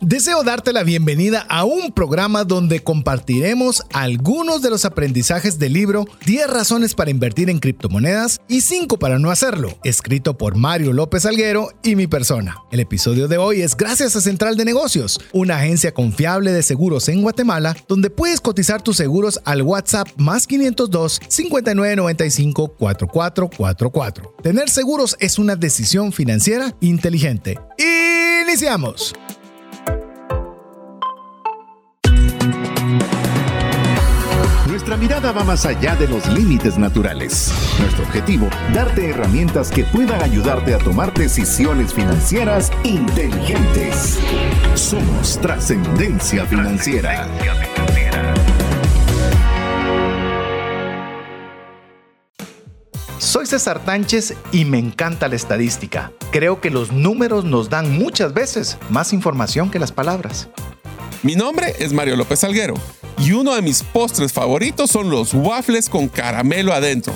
Deseo darte la bienvenida a un programa donde compartiremos algunos de los aprendizajes del libro 10 razones para invertir en criptomonedas y 5 para no hacerlo, escrito por Mario López Alguero y mi persona. El episodio de hoy es gracias a Central de Negocios, una agencia confiable de seguros en Guatemala, donde puedes cotizar tus seguros al WhatsApp más 502 5995 4444. Tener seguros es una decisión financiera inteligente. Iniciamos. Nuestra mirada va más allá de los límites naturales. Nuestro objetivo, darte herramientas que puedan ayudarte a tomar decisiones financieras inteligentes. Somos trascendencia financiera. Soy César Tánchez y me encanta la estadística. Creo que los números nos dan muchas veces más información que las palabras. Mi nombre es Mario López Alguero y uno de mis postres favoritos son los waffles con caramelo adentro.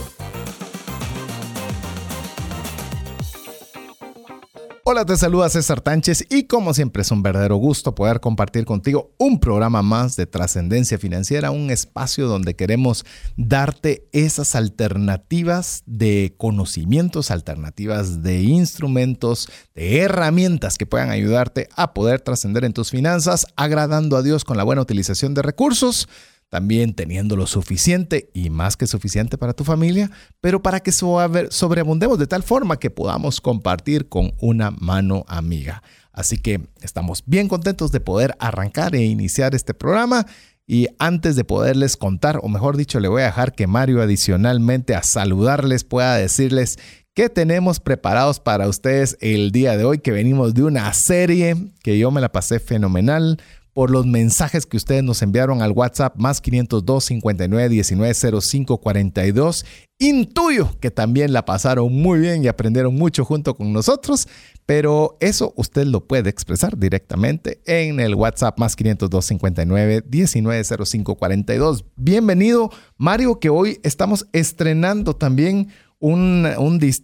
Hola, te saluda César Tánchez y como siempre es un verdadero gusto poder compartir contigo un programa más de trascendencia financiera, un espacio donde queremos darte esas alternativas de conocimientos, alternativas de instrumentos, de herramientas que puedan ayudarte a poder trascender en tus finanzas, agradando a Dios con la buena utilización de recursos también teniendo lo suficiente y más que suficiente para tu familia, pero para que sobreabundemos de tal forma que podamos compartir con una mano amiga. Así que estamos bien contentos de poder arrancar e iniciar este programa. Y antes de poderles contar, o mejor dicho, le voy a dejar que Mario adicionalmente a saludarles pueda decirles qué tenemos preparados para ustedes el día de hoy, que venimos de una serie que yo me la pasé fenomenal por los mensajes que ustedes nos enviaron al WhatsApp más 502 59 19 05 42. Intuyo que también la pasaron muy bien y aprendieron mucho junto con nosotros, pero eso usted lo puede expresar directamente en el WhatsApp más 502 59 19 05 42. Bienvenido, Mario, que hoy estamos estrenando también un,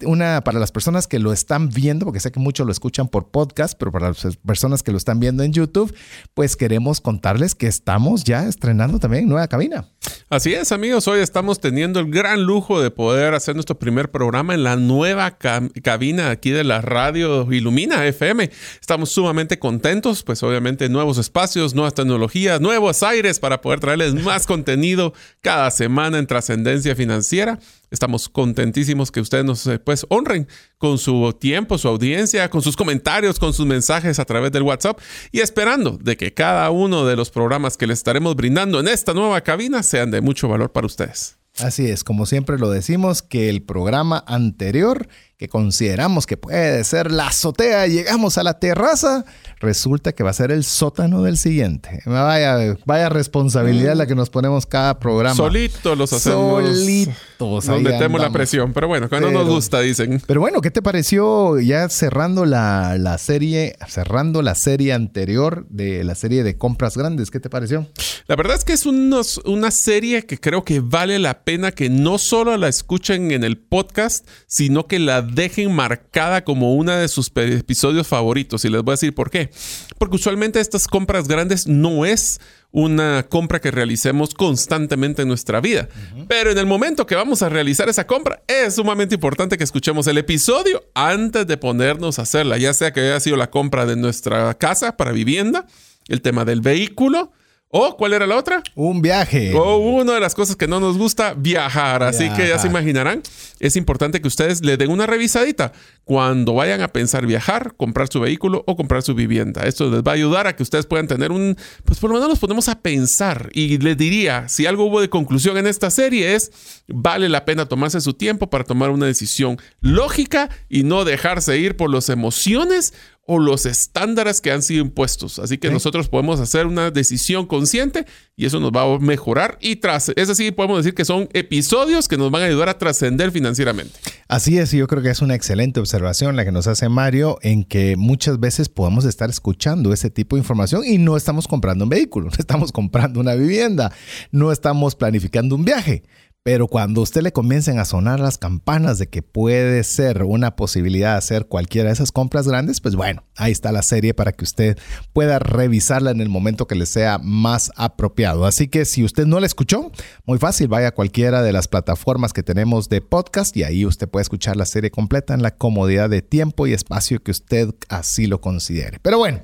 una, para las personas que lo están viendo, porque sé que muchos lo escuchan por podcast, pero para las personas que lo están viendo en YouTube, pues queremos contarles que estamos ya estrenando también nueva cabina. Así es, amigos, hoy estamos teniendo el gran lujo de poder hacer nuestro primer programa en la nueva cabina aquí de la radio Ilumina FM. Estamos sumamente contentos, pues obviamente nuevos espacios, nuevas tecnologías, nuevos aires para poder traerles más contenido cada semana en trascendencia financiera. Estamos contentísimos que ustedes nos eh, pues honren con su tiempo, su audiencia, con sus comentarios, con sus mensajes a través del WhatsApp y esperando de que cada uno de los programas que les estaremos brindando en esta nueva cabina sean de mucho valor para ustedes. Así es, como siempre lo decimos, que el programa anterior que consideramos que puede ser la azotea, llegamos a la terraza, resulta que va a ser el sótano del siguiente. Vaya, vaya responsabilidad la que nos ponemos cada programa. Solitos los hacemos. Solitos. Nos metemos la presión, pero bueno, cuando nos gusta, dicen. Pero bueno, ¿qué te pareció ya cerrando la, la, serie, cerrando la serie anterior de la serie de compras grandes? ¿Qué te pareció? La verdad es que es unos, una serie que creo que vale la pena que no solo la escuchen en el podcast, sino que la dejen marcada como una de sus episodios favoritos. Y les voy a decir por qué. Porque usualmente estas compras grandes no es una compra que realicemos constantemente en nuestra vida. Pero en el momento que vamos a realizar esa compra, es sumamente importante que escuchemos el episodio antes de ponernos a hacerla, ya sea que haya sido la compra de nuestra casa para vivienda, el tema del vehículo, ¿O cuál era la otra? Un viaje. O una de las cosas que no nos gusta, viajar. Así que ya se imaginarán, es importante que ustedes le den una revisadita cuando vayan a pensar viajar, comprar su vehículo o comprar su vivienda. Esto les va a ayudar a que ustedes puedan tener un, pues por lo menos nos ponemos a pensar. Y les diría, si algo hubo de conclusión en esta serie es, vale la pena tomarse su tiempo para tomar una decisión lógica y no dejarse ir por las emociones o los estándares que han sido impuestos. Así que nosotros podemos hacer una decisión consciente y eso nos va a mejorar y tras, es así, podemos decir que son episodios que nos van a ayudar a trascender financieramente. Así es, y yo creo que es una excelente observación la que nos hace Mario en que muchas veces podemos estar escuchando ese tipo de información y no estamos comprando un vehículo, no estamos comprando una vivienda, no estamos planificando un viaje Pero cuando usted le comiencen a sonar las campanas de que puede ser una posibilidad de hacer cualquiera de esas compras grandes, pues bueno, ahí está la serie para que usted pueda revisarla en el momento que le sea más apropiado. Así que si usted no la escuchó, muy fácil, vaya a cualquiera de las plataformas que tenemos de podcast y ahí usted puede escuchar la serie completa en la comodidad de tiempo y espacio que usted así lo considere. Pero bueno.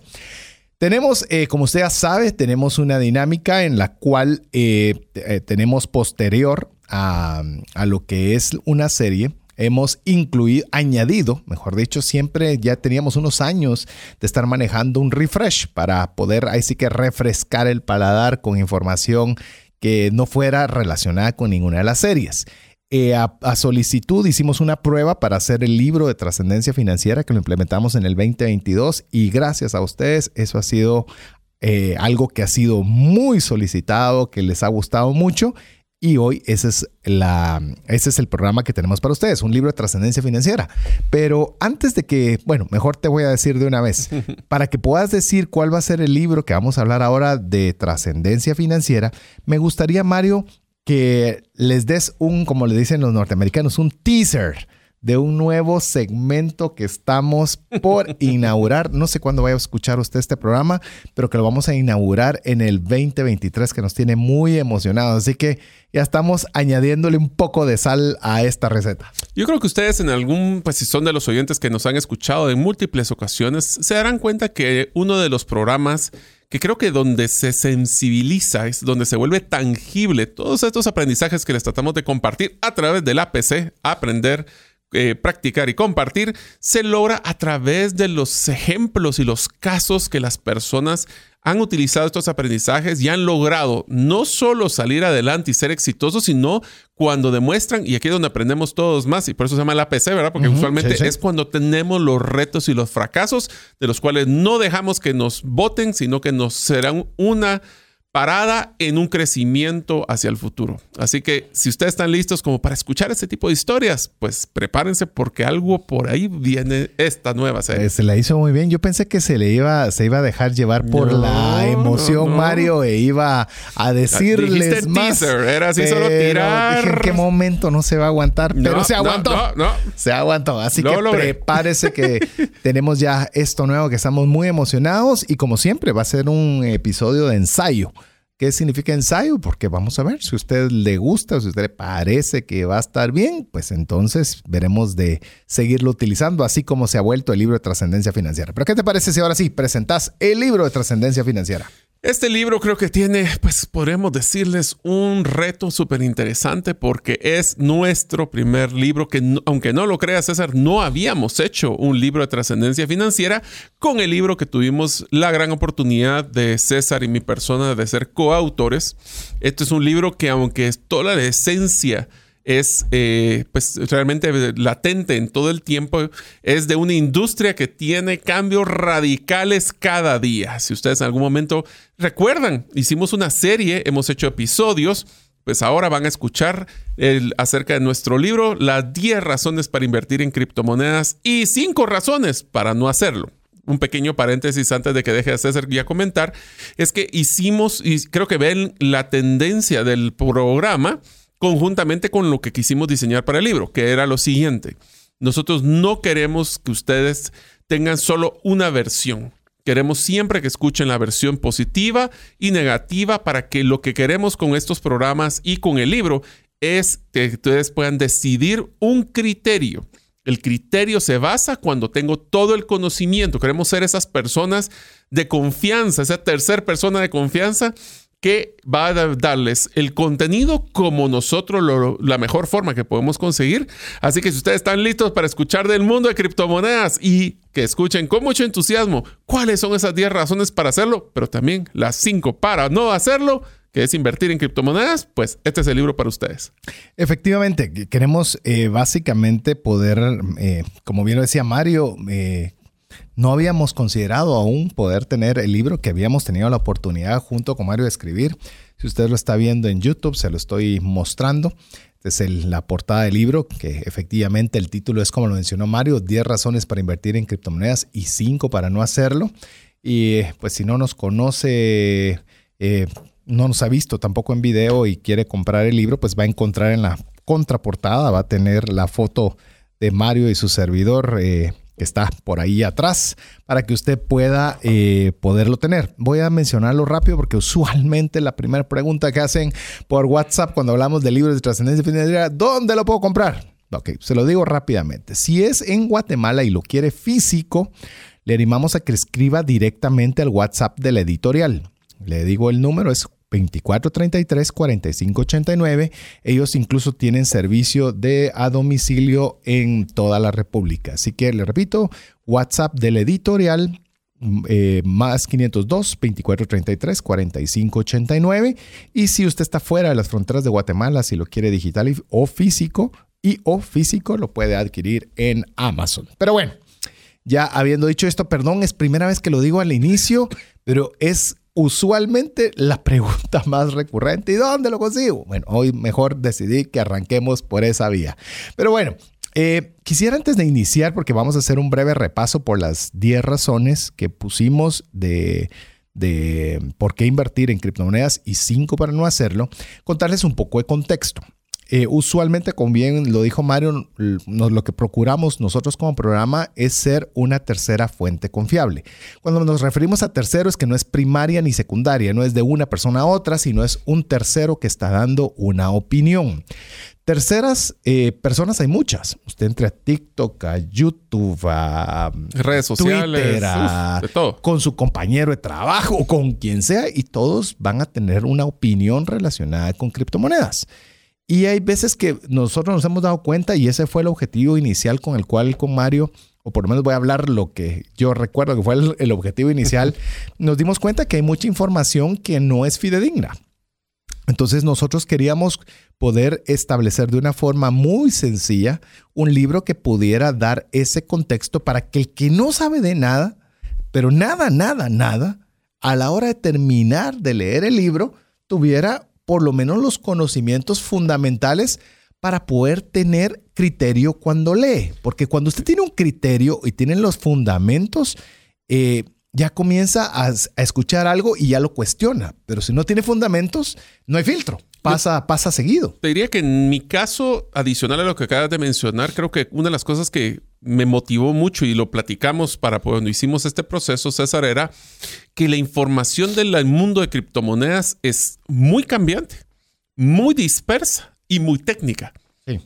Tenemos, eh, como usted ya sabe, tenemos una dinámica en la cual eh, eh, tenemos posterior a, lo que es una serie, hemos incluido, añadido, mejor dicho, siempre ya teníamos unos años de estar manejando un refresh para poder ahí sí que refrescar el paladar con información que no fuera relacionada con ninguna de las series. Eh, a, solicitud hicimos una prueba para hacer el libro de trascendencia financiera que lo implementamos en el 2022 y gracias a ustedes eso ha sido eh, algo que ha sido muy solicitado, que les ha gustado mucho y hoy ese es, la, ese es el programa que tenemos para ustedes, un libro de trascendencia financiera. Pero antes de que, bueno, mejor te voy a decir de una vez, para que puedas decir cuál va a ser el libro que vamos a hablar ahora de trascendencia financiera, me gustaría, Mario, que les des un, como le dicen los norteamericanos, un teaser de un nuevo segmento que estamos por inaugurar. No sé cuándo vaya a escuchar usted este programa, pero que lo vamos a inaugurar en el 2023, que nos tiene muy emocionados. Así que ya estamos añadiéndole un poco de sal a esta receta. Yo creo que ustedes en algún, pues si son de los oyentes que nos han escuchado en múltiples ocasiones, se darán cuenta que uno de los programas que creo que donde se sensibiliza es donde se vuelve tangible todos estos aprendizajes que les tratamos de compartir a través del APC, aprender eh, practicar y compartir se logra a través de los ejemplos y los casos que las personas han utilizado estos aprendizajes y han logrado no solo salir adelante y ser exitosos, sino cuando demuestran, y aquí es donde aprendemos todos más, y por eso se llama el APC, ¿verdad? Porque usualmente es cuando tenemos los retos y los fracasos, de los cuales no dejamos que nos voten, sino que nos serán una parada en un crecimiento hacia el futuro. Así que si ustedes están listos como para escuchar este tipo de historias, pues prepárense porque algo por ahí viene esta nueva serie. Eh, se la hizo muy bien. Yo pensé que se le iba, se iba a dejar llevar por la emoción, Mario, e iba a decirles más. Teaser, era así solo tirar. en qué momento no se va a aguantar, pero se aguantó. Se aguantó. Así que prepárese que tenemos ya esto nuevo que estamos muy emocionados y como siempre va a ser un episodio de ensayo. ¿Qué significa ensayo? Porque vamos a ver, si a usted le gusta, si a usted le parece que va a estar bien, pues entonces veremos de seguirlo utilizando, así como se ha vuelto el libro de trascendencia financiera. Pero ¿qué te parece si ahora sí presentás el libro de trascendencia financiera? Este libro creo que tiene, pues podemos decirles, un reto súper interesante porque es nuestro primer libro que, aunque no lo crea César, no habíamos hecho un libro de trascendencia financiera con el libro que tuvimos la gran oportunidad de César y mi persona de ser coautores. Este es un libro que aunque es toda la esencia es eh, pues realmente latente en todo el tiempo, es de una industria que tiene cambios radicales cada día. Si ustedes en algún momento recuerdan, hicimos una serie, hemos hecho episodios, pues ahora van a escuchar acerca de nuestro libro, las 10 razones para invertir en criptomonedas y 5 razones para no hacerlo un pequeño paréntesis antes de que deje de César ya comentar, es que hicimos, y creo que ven la tendencia del programa, conjuntamente con lo que quisimos diseñar para el libro, que era lo siguiente. Nosotros no queremos que ustedes tengan solo una versión. Queremos siempre que escuchen la versión positiva y negativa para que lo que queremos con estos programas y con el libro es que ustedes puedan decidir un criterio. El criterio se basa cuando tengo todo el conocimiento. Queremos ser esas personas de confianza, esa tercera persona de confianza que va a darles el contenido como nosotros la mejor forma que podemos conseguir. Así que si ustedes están listos para escuchar del mundo de criptomonedas y que escuchen con mucho entusiasmo cuáles son esas 10 razones para hacerlo, pero también las 5 para no hacerlo, que es invertir en criptomonedas, pues este es el libro para ustedes. Efectivamente, queremos eh, básicamente poder, eh, como bien lo decía Mario, eh, no habíamos considerado aún poder tener el libro que habíamos tenido la oportunidad junto con Mario de escribir. Si usted lo está viendo en YouTube, se lo estoy mostrando. Es la portada del libro, que efectivamente el título es como lo mencionó Mario, 10 razones para invertir en criptomonedas y 5 para no hacerlo. Y pues si no nos conoce, eh, no nos ha visto tampoco en video y quiere comprar el libro, pues va a encontrar en la contraportada, va a tener la foto de Mario y su servidor. Eh, que está por ahí atrás para que usted pueda eh, poderlo tener. Voy a mencionarlo rápido porque usualmente la primera pregunta que hacen por WhatsApp cuando hablamos de libros de trascendencia financiera, ¿dónde lo puedo comprar? Ok, se lo digo rápidamente. Si es en Guatemala y lo quiere físico, le animamos a que escriba directamente al WhatsApp de la editorial. Le digo el número, es 2433-4589. Ellos incluso tienen servicio de a domicilio en toda la República. Así que le repito, WhatsApp del editorial eh, más 502 2433 4589 y si usted está fuera de las fronteras de Guatemala si lo quiere digital o físico y o físico lo puede adquirir en Amazon pero bueno ya habiendo dicho esto perdón es primera vez que lo digo al inicio pero es usualmente la pregunta más recurrente. ¿Y dónde lo consigo? Bueno, hoy mejor decidí que arranquemos por esa vía. Pero bueno, eh, quisiera antes de iniciar, porque vamos a hacer un breve repaso por las 10 razones que pusimos de, de por qué invertir en criptomonedas y 5 para no hacerlo, contarles un poco de contexto. Eh, usualmente, como bien lo dijo Mario, lo que procuramos nosotros como programa es ser una tercera fuente confiable. Cuando nos referimos a tercero es que no es primaria ni secundaria, no es de una persona a otra, sino es un tercero que está dando una opinión. Terceras eh, personas hay muchas. Usted entra a TikTok, a YouTube, a redes sociales, de todo. con su compañero de trabajo con quien sea, y todos van a tener una opinión relacionada con criptomonedas. Y hay veces que nosotros nos hemos dado cuenta y ese fue el objetivo inicial con el cual con Mario, o por lo menos voy a hablar lo que yo recuerdo que fue el, objetivo inicial, nos dimos cuenta que hay mucha información que no es fidedigna. Entonces nosotros queríamos poder establecer de una forma muy sencilla un libro que pudiera dar ese contexto para que el que no sabe de nada, pero nada, nada, nada, a la hora de terminar de leer el libro, tuviera por lo menos los conocimientos fundamentales para poder tener criterio cuando lee. Porque cuando usted tiene un criterio y tiene los fundamentos, eh, ya comienza a, escuchar algo y ya lo cuestiona. Pero si no tiene fundamentos, no hay filtro. Pasa, pasa seguido. Te diría que en mi caso, adicional a lo que acabas de mencionar, creo que una de las cosas que me motivó mucho y lo platicamos para cuando hicimos este proceso, César, era que la información del mundo de criptomonedas es muy cambiante, muy dispersa y muy técnica.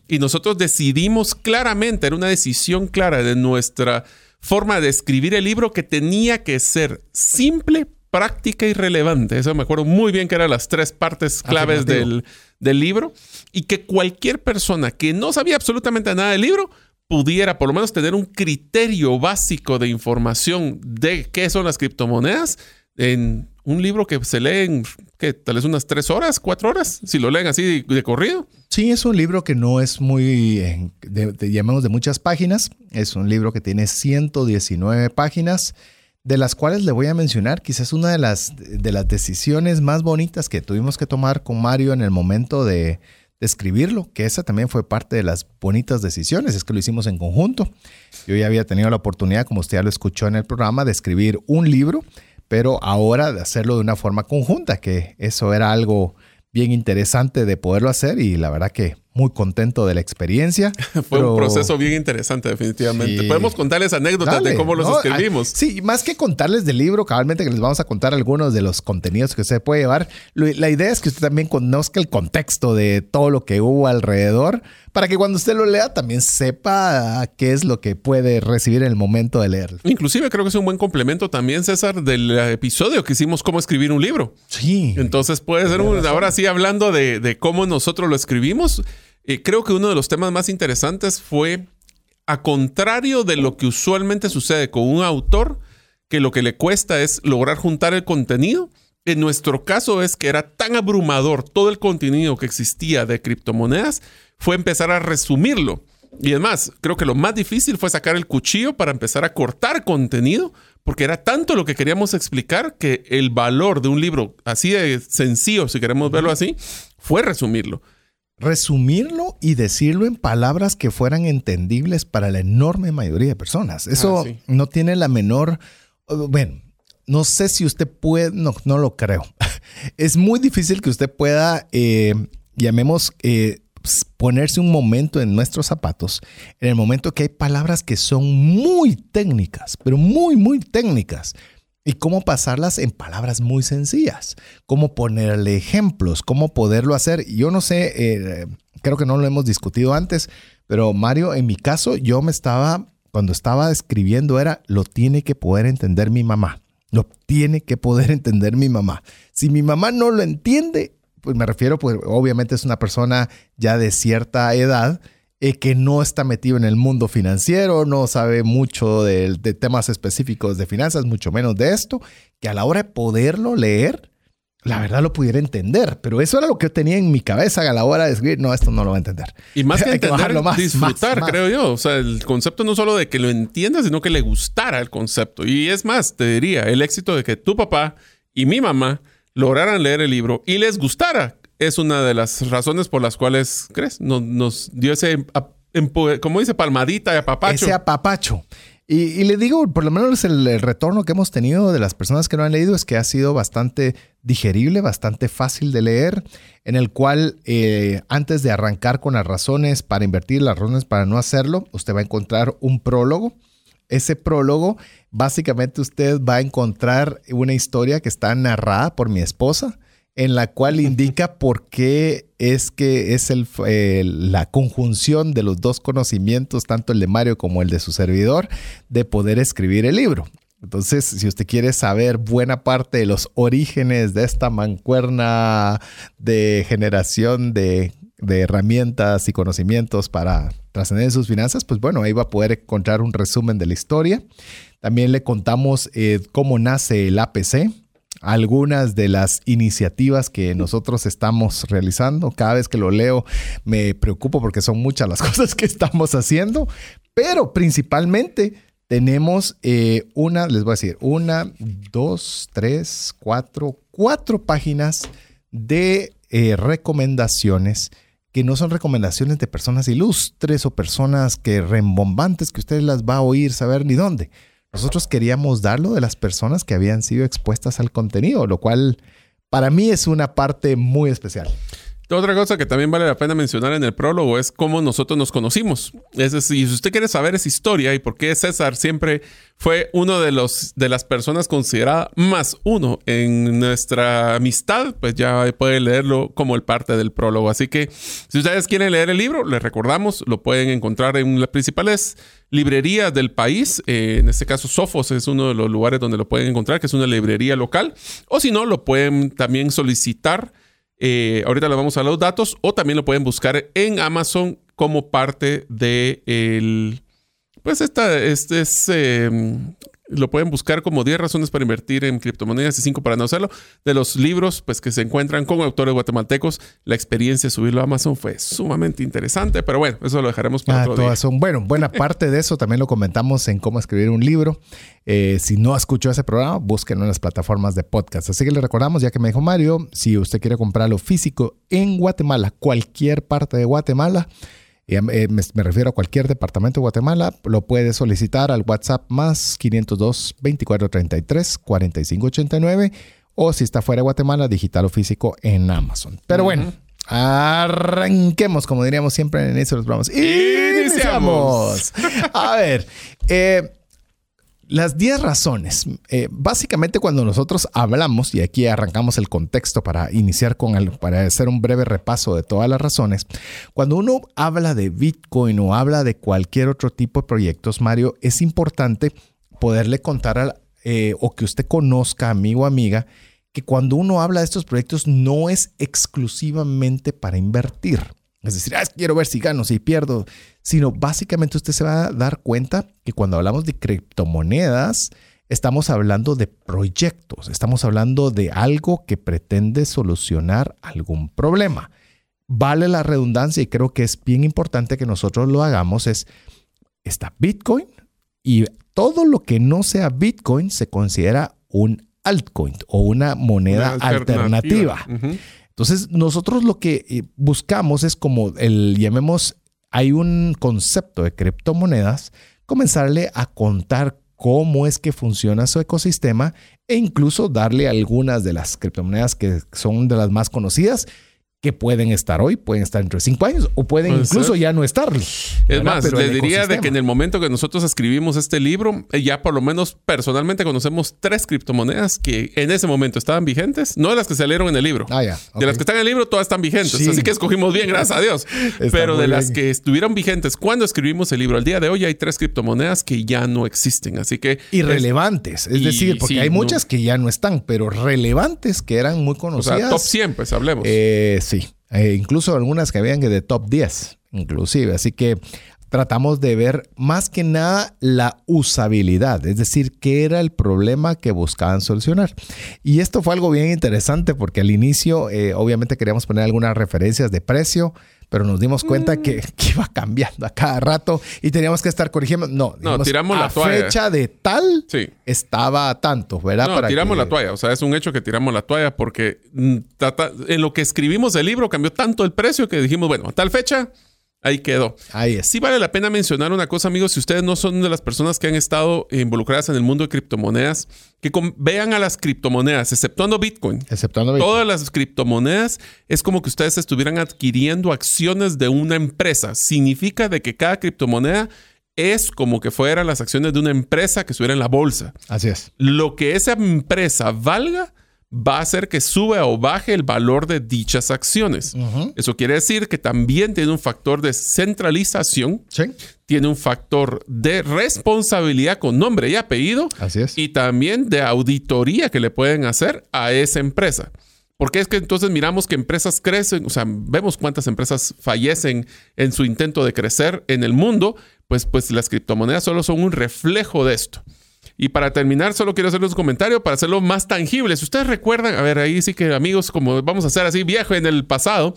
Y nosotros decidimos claramente, era una decisión clara de nuestra forma de escribir el libro que tenía que ser simple, práctica y relevante. Eso me acuerdo muy bien que eran las tres partes claves del, del libro y que cualquier persona que no sabía absolutamente nada del libro pudiera por lo menos tener un criterio básico de información de qué son las criptomonedas en un libro que se lee en que tal vez unas tres horas, cuatro horas, si lo leen así de, corrido. Sí, es un libro que no es muy, de, llamemos de muchas páginas, es un libro que tiene 119 páginas, de las cuales le voy a mencionar quizás una de las, de las decisiones más bonitas que tuvimos que tomar con Mario en el momento de escribirlo, que esa también fue parte de las bonitas decisiones, es que lo hicimos en conjunto. Yo ya había tenido la oportunidad, como usted ya lo escuchó en el programa, de escribir un libro, pero ahora de hacerlo de una forma conjunta, que eso era algo bien interesante de poderlo hacer y la verdad que muy contento de la experiencia. Fue un proceso bien interesante, definitivamente. Podemos contarles anécdotas de cómo los escribimos. sí, más que contarles del libro, cabalmente que les vamos a contar algunos de los contenidos que se puede llevar. La idea es que usted también conozca el contexto de todo lo que hubo alrededor para que cuando usted lo lea también sepa qué es lo que puede recibir en el momento de leerlo. Inclusive creo que es un buen complemento también, César, del episodio que hicimos cómo escribir un libro. Sí. Entonces puede ser un, ahora sí hablando de, de cómo nosotros lo escribimos. Eh, creo que uno de los temas más interesantes fue, a contrario de lo que usualmente sucede con un autor, que lo que le cuesta es lograr juntar el contenido. En nuestro caso es que era tan abrumador todo el contenido que existía de criptomonedas, fue empezar a resumirlo. Y además, creo que lo más difícil fue sacar el cuchillo para empezar a cortar contenido, porque era tanto lo que queríamos explicar que el valor de un libro así de sencillo, si queremos verlo así, fue resumirlo resumirlo y decirlo en palabras que fueran entendibles para la enorme mayoría de personas. Eso ah, no tiene la menor, uh, bueno, no sé si usted puede, no, no lo creo, Es muy difícil que usted pueda, eh, llamemos, eh, ponerse un momento en nuestros zapatos, en el momento que hay palabras que son muy técnicas, pero muy, muy técnicas. Y cómo pasarlas en palabras muy sencillas, cómo ponerle ejemplos, cómo poderlo hacer. Yo no sé, eh, creo que no lo hemos discutido antes, pero Mario, en mi caso, yo me estaba, cuando estaba escribiendo, era, lo tiene que poder entender mi mamá. Lo tiene que poder entender mi mamá. Si mi mamá no lo entiende, pues me refiero, pues obviamente es una persona ya de cierta edad eh, que no está metido en el mundo financiero, no sabe mucho de, temas específicos de finanzas, mucho menos de esto, que a la hora de poderlo leer, la verdad lo pudiera entender, pero eso era lo que yo tenía en mi cabeza a la hora de escribir, no, esto no lo va a entender. Y más que entender, más, disfrutar, creo yo. O sea, el concepto no solo de que lo entienda, sino que le gustara el concepto. Y es más, te diría, el éxito de que tu papá y mi mamá lograran leer el libro y les gustara, es una de las razones por las cuales, ¿crees? Nos, nos dio ese, como dice, palmadita de apapacho. Ese apapacho. Y, le digo, por lo menos el, retorno que hemos tenido de las personas que lo han leído es que ha sido bastante digerible, bastante fácil de leer, en el cual eh, antes de arrancar con las razones para invertir, las razones para no hacerlo, usted va a encontrar un prólogo. Ese prólogo, básicamente usted va a encontrar una historia que está narrada por mi esposa en la cual indica por qué es que es el, la conjunción de los dos conocimientos, tanto el de Mario como el de su servidor, de poder escribir el libro. Entonces, si usted quiere saber buena parte de los orígenes de esta mancuerna de generación de, herramientas y conocimientos para trascender sus finanzas, pues bueno, ahí va a poder encontrar un resumen de la historia. También le contamos eh, cómo nace el APC, algunas de las iniciativas que nosotros estamos realizando. Cada vez que lo leo me preocupo porque son muchas las cosas que estamos haciendo, pero principalmente tenemos eh, una, les voy a decir, una, dos, tres, cuatro, cuatro páginas de eh, recomendaciones que no son recomendaciones de personas ilustres o personas que rembombantes que usted las va a oír saber ni dónde. Nosotros queríamos darlo de las personas que habían sido expuestas al contenido, lo cual para mí es una parte muy especial. Otra cosa que también vale la pena mencionar en el prólogo es cómo nosotros nos conocimos. Es decir, si usted quiere saber esa historia y por qué César siempre fue uno de los de las personas considerada más uno en nuestra amistad, pues ya puede leerlo como el parte del prólogo. Así que si ustedes quieren leer el libro, les recordamos, lo pueden encontrar en las principales librerías del país. Eh, en este caso, Sofos es uno de los lugares donde lo pueden encontrar, que es una librería local. O si no, lo pueden también solicitar eh, ahorita le vamos a los datos o también lo pueden buscar en Amazon como parte de el, pues esta, este es, em, lo pueden buscar como 10 razones para invertir en criptomonedas y 5 para no hacerlo. De los libros pues, que se encuentran con autores guatemaltecos, la experiencia de subirlo a Amazon fue sumamente interesante, pero bueno, eso lo dejaremos para ah, otro día. Son, bueno, buena parte de eso también lo comentamos en cómo escribir un libro. Eh, si no escuchó ese programa, búsquenlo en las plataformas de podcast. Así que le recordamos, ya que me dijo Mario, si usted quiere comprarlo físico en Guatemala, cualquier parte de Guatemala, me, refiero a cualquier departamento de Guatemala, lo puede solicitar al WhatsApp más 502 2433 4589 o si está fuera de Guatemala, digital o físico en Amazon. Pero bueno, arranquemos, como diríamos siempre en el inicio de los programas. Iniciamos. A ver, eh, las 10 razones. Eh, básicamente cuando nosotros hablamos, y aquí arrancamos el contexto para iniciar con el, para hacer un breve repaso de todas las razones, cuando uno habla de Bitcoin o habla de cualquier otro tipo de proyectos, Mario, es importante poderle contar eh, o que usted conozca, amigo o amiga, que cuando uno habla de estos proyectos no es exclusivamente para invertir. Es decir, ah, quiero ver si gano, si pierdo, sino básicamente usted se va a dar cuenta que cuando hablamos de criptomonedas, estamos hablando de proyectos, estamos hablando de algo que pretende solucionar algún problema. Vale la redundancia y creo que es bien importante que nosotros lo hagamos, es, está Bitcoin y todo lo que no sea Bitcoin se considera un altcoin o una moneda alternativa. Entonces, nosotros lo que eh, buscamos es como el, llamemos, hay un concepto de criptomonedas, comenzarle a contar cómo es que funciona su ecosistema e incluso darle algunas de las criptomonedas que son de las más conocidas que pueden estar hoy, pueden estar dentro de cinco años o pueden Puede incluso ser. ya no estar. Es más, Pero diría de que en el momento que nosotros escribimos este libro, eh, ya por lo menos personalmente conocemos tres criptomonedas que en ese momento estaban vigentes, no de las que salieron en el libro. Ah, ya. De las que están en el libro, todas están vigentes. Sí. Así que escogimos bien, gracias a Dios. Pero de las que estuvieron vigentes cuando escribimos el libro, al día de hoy hay tres criptomonedas que ya no existen. Así que. es- Irrelevantes, es decir, porque sí, hay no. muchas que ya no están, pero relevantes que eran muy o conocidas. sea, top 100, pues hablemos. Eh, Eh, incluso algunas que habían de top 10, inclusive. Así que tratamos de ver más que nada la usabilidad, es decir, qué era el problema que buscaban solucionar. Y esto fue algo bien interesante porque al inicio, eh, obviamente, queríamos poner algunas referencias de precio. Pero nos dimos cuenta Mm. que, que iba cambiando a cada rato y teníamos que estar corrigiendo. No, dijimos, tiramos la a toalla. fecha de tal sí. estaba a tanto, ¿verdad? No, Para tiramos que- la toalla. O sea, es un hecho que tiramos la toalla porque mm, en lo que escribimos el libro cambió tanto el precio que dijimos, bueno, a tal fecha, ahí quedó. Ahí es. Sí vale la pena mencionar una cosa, amigos, si ustedes no son de las personas que han estado involucradas en el mundo de criptomonedas, que vean a las criptomonedas, exceptuando Bitcoin. Exceptuando Bitcoin. Todas las criptomonedas es como que ustedes estuvieran adquiriendo acciones de una empresa. Significa de que cada criptomoneda es como que fueran las acciones de una empresa que estuviera en la bolsa Así es. lo que esa empresa valga va a hacer que suba o baje el valor de dichas acciones. Eso quiere decir que también tiene un factor de centralización, Sí. tiene un factor de responsabilidad con nombre y apellido Así es. y también de auditoría que le pueden hacer a esa empresa. Porque es que entonces miramos que empresas crecen, o sea, vemos cuántas empresas fallecen en su intento de crecer en el mundo, pues, pues las criptomonedas solo son un reflejo de esto. Y para terminar, solo quiero hacerles un comentario para hacerlo más tangible. Si ustedes recuerdan, a ver, ahí sí que amigos, como vamos a hacer así viejo en el pasado,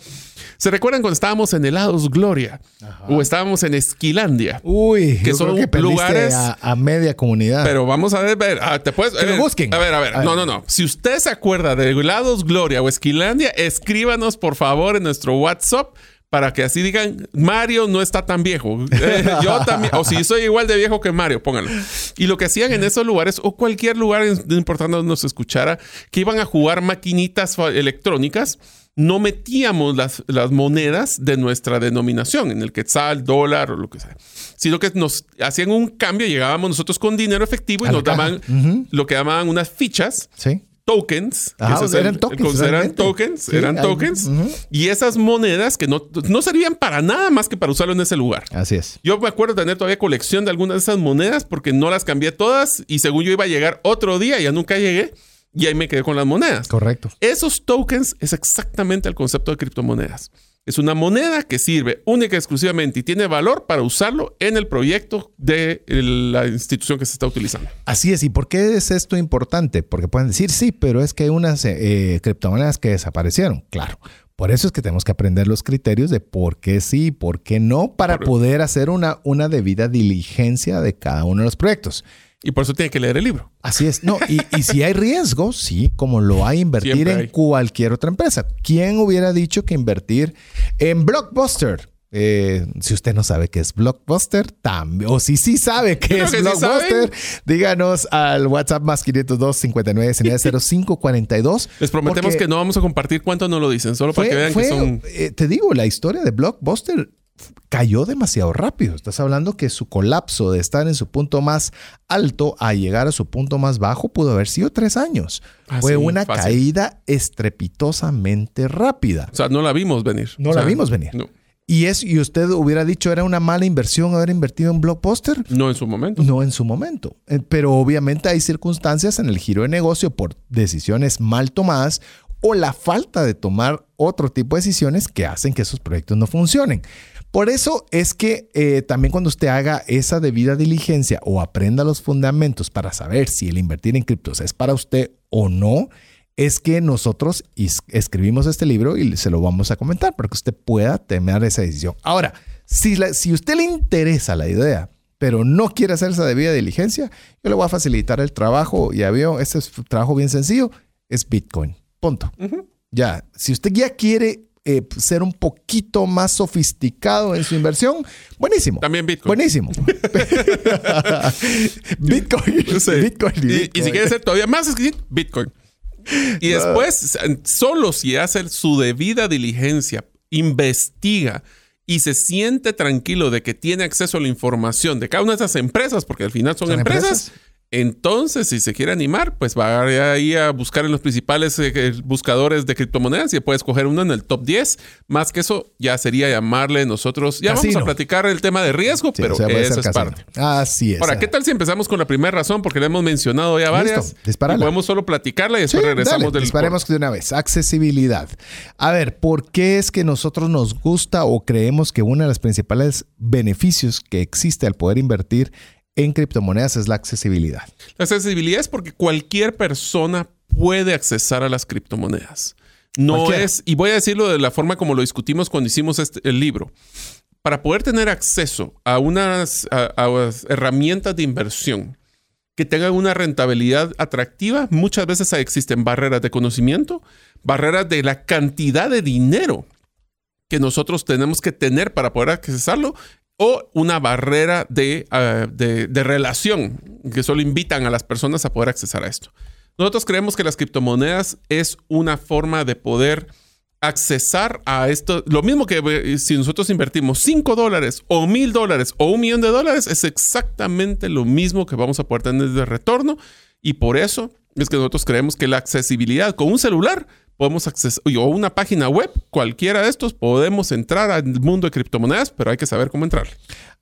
¿se recuerdan cuando estábamos en Helados Gloria? O estábamos en Esquilandia. Uy, Que yo son creo que perdiste lugares- a, a media comunidad. Pero vamos a ver, ah, te puedes. Que lo eh, busquen. A ver, a ver. A ver. No, no, no. Si usted se acuerda de Helados Gloria o Esquilandia, escríbanos por favor en nuestro WhatsApp para que así digan, Mario no está tan viejo. Eh, yo también, o si soy igual de viejo que Mario, pónganlo. Y lo que hacían en esos lugares, o cualquier lugar, no importando donde nos escuchara, que iban a jugar maquinitas electrónicas, no metíamos las, las monedas de nuestra denominación, en el quetzal, dólar o lo que sea, sino que nos hacían un cambio, llegábamos nosotros con dinero efectivo y A nos daban lo que llamaban unas fichas sí. Tokens. que es eran el- tokens, eran tokens, Sí, eran tokens. Y esas monedas que no, no servían para nada más que para usarlo en ese lugar. Así es. Yo me acuerdo de tener todavía colección de algunas de esas monedas porque no las cambié todas y según yo iba a llegar otro día, ya nunca llegué y ahí me quedé con las monedas. Correcto. Esos tokens es exactamente el concepto de criptomonedas. Es una moneda que sirve única y exclusivamente y tiene valor para usarlo en el proyecto de la institución que se está utilizando. Así es. ¿Y por qué es esto importante? Porque pueden decir, sí, pero es que hay unas eh, criptomonedas que desaparecieron. Claro. Por eso es que tenemos que aprender los criterios de por qué sí y por qué no para Correcto. poder hacer una, una debida diligencia de cada uno de los proyectos. Y por eso tiene que leer el libro. Así es. No, y, y si hay riesgo, sí, como lo hay invertir Siempre en hay. cualquier otra empresa. ¿Quién hubiera dicho que invertir en Blockbuster? Eh, si usted no sabe qué es Blockbuster, también, o si sí sabe qué Creo es que Blockbuster, díganos al WhatsApp más 502 59 05 42. Les prometemos que no vamos a compartir cuánto no lo dicen, solo para fue- que vean fue, que son. eh, te digo, la historia de Blockbuster cayó demasiado rápido. Estás hablando que su colapso de estar en su punto más alto a llegar a su punto más bajo pudo haber sido tres años. Ah, Fue sí, una fácil. caída estrepitosamente rápida. O sea, no la vimos venir. No O la vimos venir. No, Y, es, y usted hubiera dicho era una mala inversión haber invertido en Blockbuster. no en su momento. No en su momento. Eh, Pero obviamente hay circunstancias en el giro de negocio por decisiones mal tomadas o la falta de tomar otro tipo de decisiones que hacen que esos proyectos no funcionen. Por eso es que eh, también cuando usted haga esa debida diligencia o aprenda los fundamentos para saber si el invertir en criptos es para usted o no, es que nosotros escribimos este libro y se lo vamos a comentar para que usted pueda tomar esa decisión. Ahora, si, la- si a usted le interesa la idea, pero no quiere hacer esa debida diligencia, yo le voy a facilitar el trabajo. Ya veo, este es un trabajo bien sencillo, es Bitcoin. Punto. Ya, si usted ya quiere eh, ser un poquito más sofisticado en su inversión, buenísimo. También Bitcoin. Buenísimo. Bitcoin. Bitcoin. Y, si quiere ser todavía más, Bitcoin. Y después, solo si hace su debida diligencia, investiga y se siente tranquilo de que tiene acceso a la información de cada una de esas empresas, porque al final son, empresas entonces, si se quiere animar, pues va ahí a buscar en los principales eh, buscadores de criptomonedas y puede escoger uno en el top 10. Más que eso, ya sería llamarle nosotros. Ya vamos a platicar el tema de riesgo, pero esa es parte. Así es. Ahora, ¿qué tal si empezamos con la primera razón? Porque le hemos mencionado ya varias. Listo, podemos solo platicarla y después regresamos del. Disparemos de una vez. Accesibilidad. A ver, ¿por qué es que nosotros nos gusta o creemos que uno de los principales beneficios que existe al poder invertir en criptomonedas es la accesibilidad. La accesibilidad es porque cualquier persona puede accesar a las criptomonedas. No es, y voy a decirlo de la forma como lo discutimos cuando hicimos este, el libro. Para poder tener acceso a unas herramientas de inversión que tengan una rentabilidad atractiva, muchas veces existen barreras de conocimiento, barreras de la cantidad de dinero que nosotros tenemos que tener para poder accesarlo o una barrera ah, de, de, relación que solo invitan a las personas a poder accesar a esto. Nosotros creemos que las criptomonedas es una forma de poder accesar a esto. Lo mismo que eh, si nosotros invertimos 5 dólares o mil dólares o un millón de dólares, es exactamente lo mismo que vamos a poder tener de retorno. Y por eso es que nosotros creemos que la accesibilidad con un celular podemos acceder, o una página web, cualquiera de estos, podemos entrar al mundo de criptomonedas, pero hay que saber cómo entrar.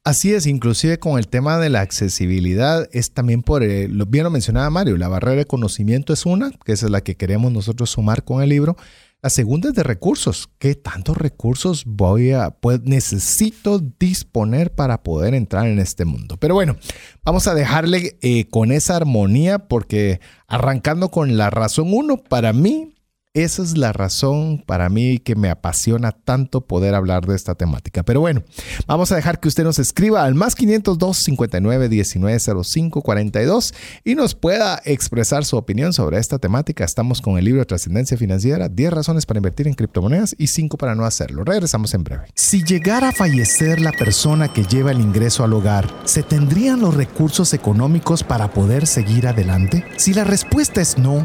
Así es, inclusive con el tema de la accesibilidad, es también por, lo, bien lo mencionaba Mario, la barrera de conocimiento es una, que es la que queremos nosotros sumar con el libro. La segunda es de recursos. ¿Qué tantos recursos voy a, pues, necesito disponer para poder entrar en este mundo? Pero bueno, vamos a dejarle eh, con esa armonía porque arrancando con la razón uno, para mí esa es la razón para mí que me apasiona tanto poder hablar de esta temática. Pero bueno, vamos a dejar que usted nos escriba al más 502 59 19 05 42 y nos pueda expresar su opinión sobre esta temática. Estamos con el libro Trascendencia Financiera, 10 razones para invertir en criptomonedas y 5 para no hacerlo. Regresamos en breve. Si llegara a fallecer la persona que lleva el ingreso al hogar, ¿se tendrían los recursos económicos para poder seguir adelante? Si la respuesta es no,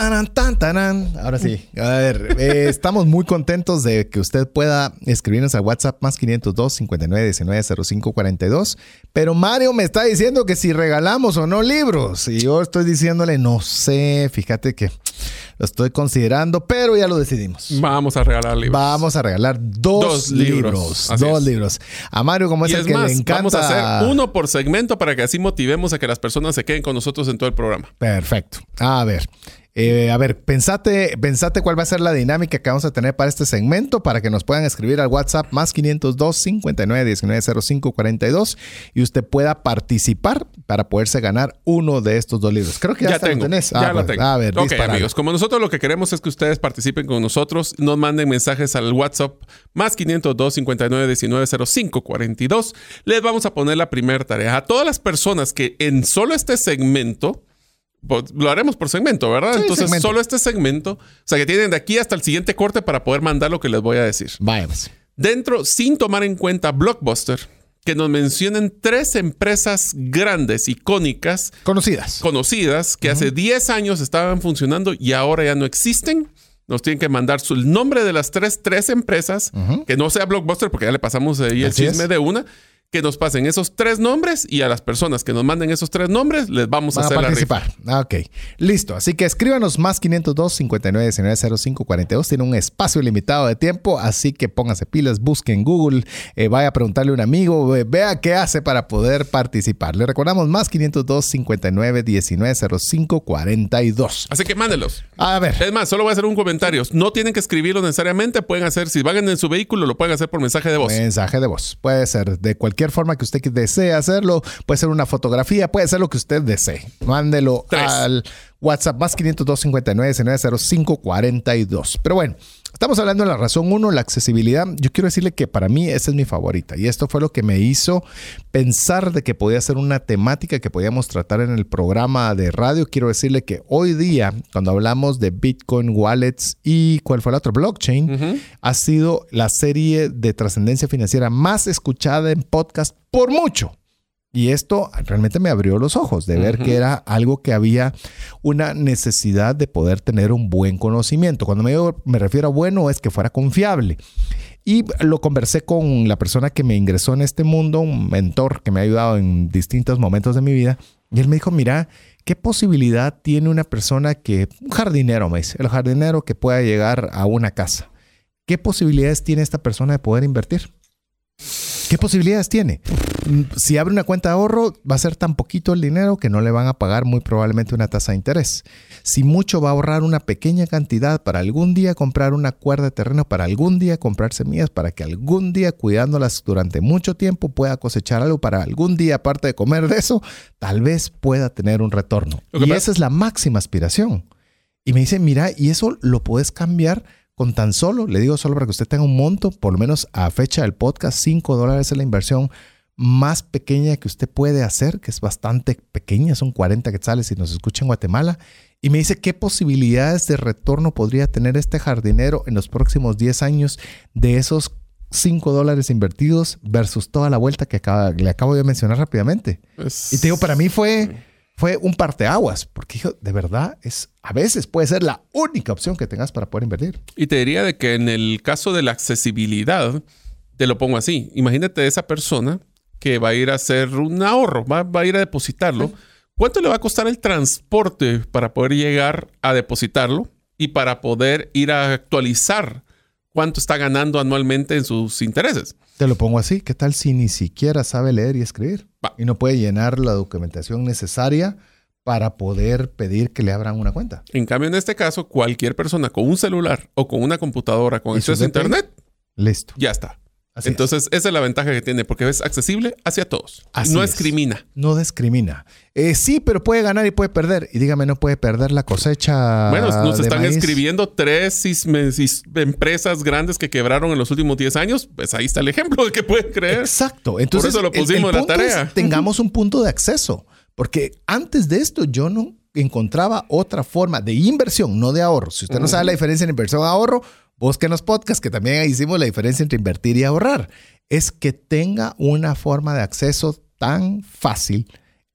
Taran, tan, taran. Ahora sí. A ver, eh, estamos muy contentos de que usted pueda escribirnos a WhatsApp más 502 59 19 05 42. Pero Mario me está diciendo que si regalamos o no libros. Y yo estoy diciéndole, no sé, fíjate que lo estoy considerando, pero ya lo decidimos. Vamos a regalar libros. Vamos a regalar dos, libros. Dos libros. A Mario, como es el que le encanta. Vamos a hacer uno por segmento para que así motivemos a que las personas se queden con nosotros en todo el programa. Perfecto. A ver. Eh, a ver, pensate, pensate cuál va a ser la dinámica que vamos a tener para este segmento para que nos puedan escribir al WhatsApp más 502 59 19 05 42 y usted pueda participar para poderse ganar uno de estos dos libros. Creo que ya, tengo, tenés. ya ah, lo pues, tengo. A ver, ok, amigos, como nosotros lo que queremos es que ustedes participen con nosotros, nos manden mensajes al WhatsApp más 502 59 19 05 42. Les vamos a poner la primera tarea a todas las personas que en solo este segmento pues, lo haremos por segmento, ¿verdad? Entonces, solo este segmento, o sea, que tienen de aquí hasta el siguiente corte para poder mandar lo que les voy a decir. Vamos. Dentro, sin tomar en cuenta Blockbuster, que nos mencionen tres empresas grandes, icónicas. Conocidas. Conocidas, que hace 10 años estaban funcionando y ahora ya no existen. Nos tienen que mandar su, el nombre de las tres, tres empresas, que no sea Blockbuster, porque ya le pasamos ahí el chisme de una que nos pasen esos tres nombres y a las personas que nos manden esos tres nombres les vamos a Van hacer a la rifa. participar. Ah, Ok, listo. Así que escríbanos más 502 59 19 05 42. Tiene un espacio limitado de tiempo, así que póngase pilas, busque en Google, eh, vaya a preguntarle a un amigo, ve- vea qué hace para poder participar. Le recordamos más 502 59 19 05 42. Así que mándenlos. A ver, Es más, solo voy a hacer un comentario. No tienen que escribirlo necesariamente. Pueden hacer, si van en su vehículo, lo pueden hacer por mensaje de voz. mensaje de voz. Puede ser de cualquier forma que usted desee hacerlo. Puede ser una fotografía, puede ser lo que usted desee. Mándelo Tres. al WhatsApp más 502 59 19 05 42. Pero bueno, estamos hablando de la razón uno, la accesibilidad. Yo quiero decirle que para mí esa es mi favorita y esto fue lo que me hizo pensar de que podía ser una temática que podíamos tratar en el programa de radio. Quiero decirle que hoy día, cuando hablamos de Bitcoin, wallets y cuál fue el otro blockchain, ha sido la serie de trascendencia financiera más escuchada en podcast por mucho. Y esto realmente me abrió los ojos de ver que era algo que había una necesidad de poder tener un buen conocimiento. Cuando me, me refiero a bueno es que fuera confiable. Y lo conversé con la persona que me ingresó en este mundo, un mentor que me ha ayudado en distintos momentos de mi vida. Y él me dijo, mira, ¿qué posibilidad tiene una persona que, un jardinero, me dice, el jardinero que pueda llegar a una casa? ¿Qué posibilidades tiene esta persona de poder invertir? ¿Qué posibilidades tiene? Mm, Si abre una cuenta de ahorro, va a ser tan poquito el dinero que no le van a pagar muy probablemente una tasa de interés. Si mucho va a ahorrar una pequeña cantidad para algún día comprar una cuerda de terreno, para algún día comprar semillas, para que algún día cuidándolas durante mucho tiempo pueda cosechar algo, para algún día, aparte de comer de eso, tal vez pueda tener un retorno. Y pasa- esa es la máxima aspiración. Y me dice, mira, y eso lo puedes cambiar con tan solo, le digo solo para que usted tenga un monto, por lo menos a fecha del podcast, 5 dólares es la inversión más pequeña que usted puede hacer, que es bastante pequeña, son 40 quetzales si nos escucha en Guatemala. Y me dice qué posibilidades de retorno podría tener este jardinero en los próximos 10 años de esos 5 dólares invertidos versus toda la vuelta que acaba- le acabo de mencionar rápidamente. Es- Y te digo, para mí fue, fue un parteaguas, porque hijo, de verdad es a veces puede ser la única opción que tengas para poder invertir. Y te diría de que en el caso de la accesibilidad, te lo pongo así. Imagínate esa persona que va a ir a hacer un ahorro, va, va a ir a depositarlo. ¿Cuánto le va a costar el transporte para poder llegar a depositarlo y para poder ir a actualizar cuánto está ganando anualmente en sus intereses? Te lo pongo así, ¿qué tal si ni siquiera sabe leer y escribir? Va. Y no puede llenar la documentación necesaria para poder pedir que le abran una cuenta. En cambio, en este caso, cualquier persona con un celular o con una computadora con ¿Y su acceso a internet, Listo. ya está. Así Entonces, esa es la ventaja que tiene, porque es accesible hacia todos. Así no es. discrimina. No discrimina. Eh, sí, pero puede ganar y puede perder. Y dígame, ¿no puede perder la cosecha? Bueno, nos de están maíz? escribiendo tres empresas grandes que quebraron en los últimos 10 años. Pues ahí está el ejemplo de que pueden creer. Exacto. Entonces, eso lo el- el pusimos en la tarea. es tengamos un punto de acceso. Porque antes de esto yo no encontraba otra forma de inversión, no de ahorro. Si usted no sabe la diferencia entre inversión y ahorro, busquen los podcasts que también hicimos la diferencia entre invertir y ahorrar. Es que tenga una forma de acceso tan fácil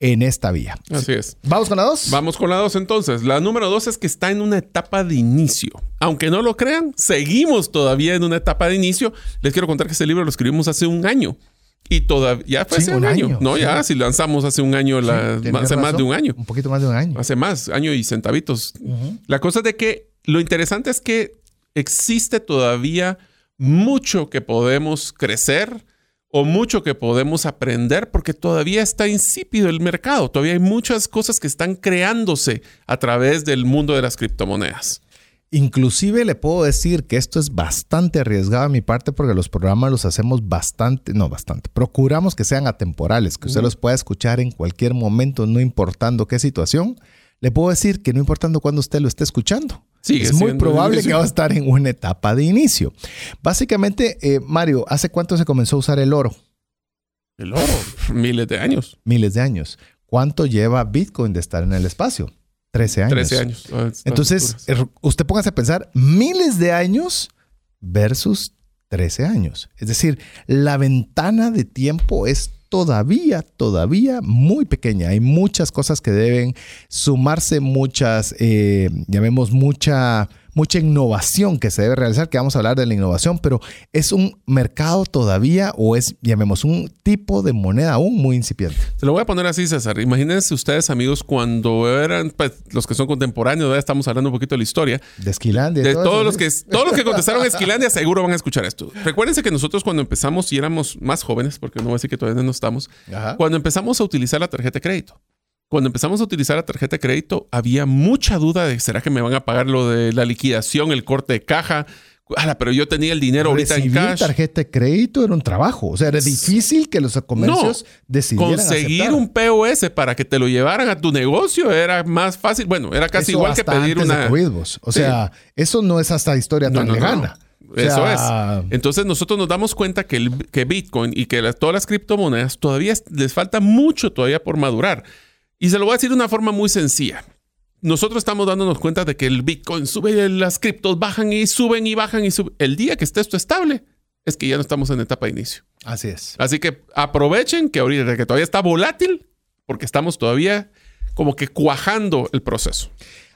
en esta vía. Así es. ¿Vamos con la dos? Vamos con la dos entonces. La número dos es que está en una etapa de inicio. Aunque no lo crean, seguimos todavía en una etapa de inicio. Les quiero contar que este libro lo escribimos hace un año. Y todavía ya fue Sí, hace un año. año, No, sí. ya, si lanzamos hace un año, la- hace más de un año. Un poquito más de un año. Hace más, año y centavitos. La cosa es de que lo interesante es que existe todavía mucho que podemos crecer o mucho que podemos aprender porque todavía está insípido el mercado. Todavía hay muchas cosas que están creándose a través del mundo de las criptomonedas. Inclusive le puedo decir que esto es bastante arriesgado a mi parte porque los programas los hacemos bastante, no bastante, procuramos que sean atemporales, que usted los pueda escuchar en cualquier momento, no importando qué situación. Le puedo decir que no importando cuándo usted lo esté escuchando. Sigue es muy probable que va a estar en una etapa de inicio. Básicamente, eh, Mario, ¿hace cuánto se comenzó a usar el oro? El oro, miles de años. Miles de años. ¿Cuánto lleva Bitcoin de estar en el espacio? 13 años. 13 años. a estas Entonces, er, usted póngase a pensar miles de años versus 13 años. Es decir, la ventana de tiempo es todavía, todavía muy pequeña. Hay muchas cosas que deben sumarse, muchas, eh, llamemos mucha, mucha innovación que se debe realizar, que vamos a hablar de la innovación, pero es un mercado todavía o es, llamemos, un tipo de moneda aún muy incipiente. Se lo voy a poner así, César. Imagínense ustedes, amigos, cuando eran pues, los que son contemporáneos, ya estamos hablando un poquito de la historia. De Esquilandia. De todos los, que, todos los que contestaron Esquilandia seguro van a escuchar esto. Recuérdense que nosotros cuando empezamos y éramos más jóvenes, porque no voy a decir que todavía no estamos, cuando empezamos a utilizar la tarjeta de crédito. Cuando empezamos a utilizar la tarjeta de crédito, había mucha duda de, ¿será que me van a pagar lo de la liquidación, el corte de caja? pero yo tenía el dinero ahorita en cash. tarjeta de crédito era un trabajo. O sea, era difícil que los comercios no, decidieran Conseguir un POS para que te lo llevaran a tu negocio era más fácil. Bueno, era casi igual que pedir una. o sea, eso no es hasta historia tan lejana. Eso es. Entonces nosotros nos damos cuenta que, el, que Bitcoin y que todas las criptomonedas todavía les falta mucho todavía por madurar. Y se lo voy a decir de una forma muy sencilla. Nosotros estamos dándonos cuenta de que el Bitcoin sube las criptos bajan y suben y bajan y suben. El día que esté esto estable es que ya no estamos en etapa de inicio. Así es. Así que aprovechen que ahorita que todavía está volátil porque estamos todavía como que cuajando el proceso.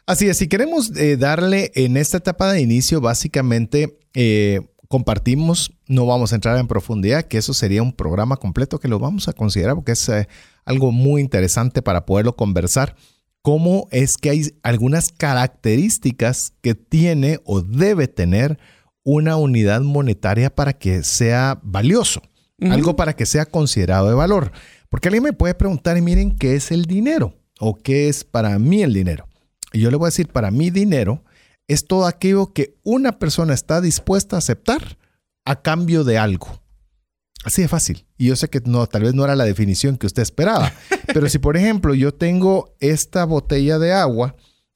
Así es, si queremos eh, darle en esta etapa de inicio, básicamente eh, compartimos, no vamos a entrar en profundidad, que eso sería un programa completo que lo vamos a considerar porque es eh, algo muy interesante para poderlo conversar. Cómo es que hay algunas características que tiene o debe tener una unidad monetaria para que sea valioso, algo para que sea considerado de valor. Porque alguien me puede preguntar, y miren, ¿qué es el dinero? ¿O qué es para mí el dinero? Y yo le voy a decir, para mí dinero es todo aquello que una persona está dispuesta a aceptar a cambio de algo. Así de fácil. Y yo sé que no, tal vez no era la definición que usted esperaba. Pero si, por ejemplo, yo tengo esta botella de agua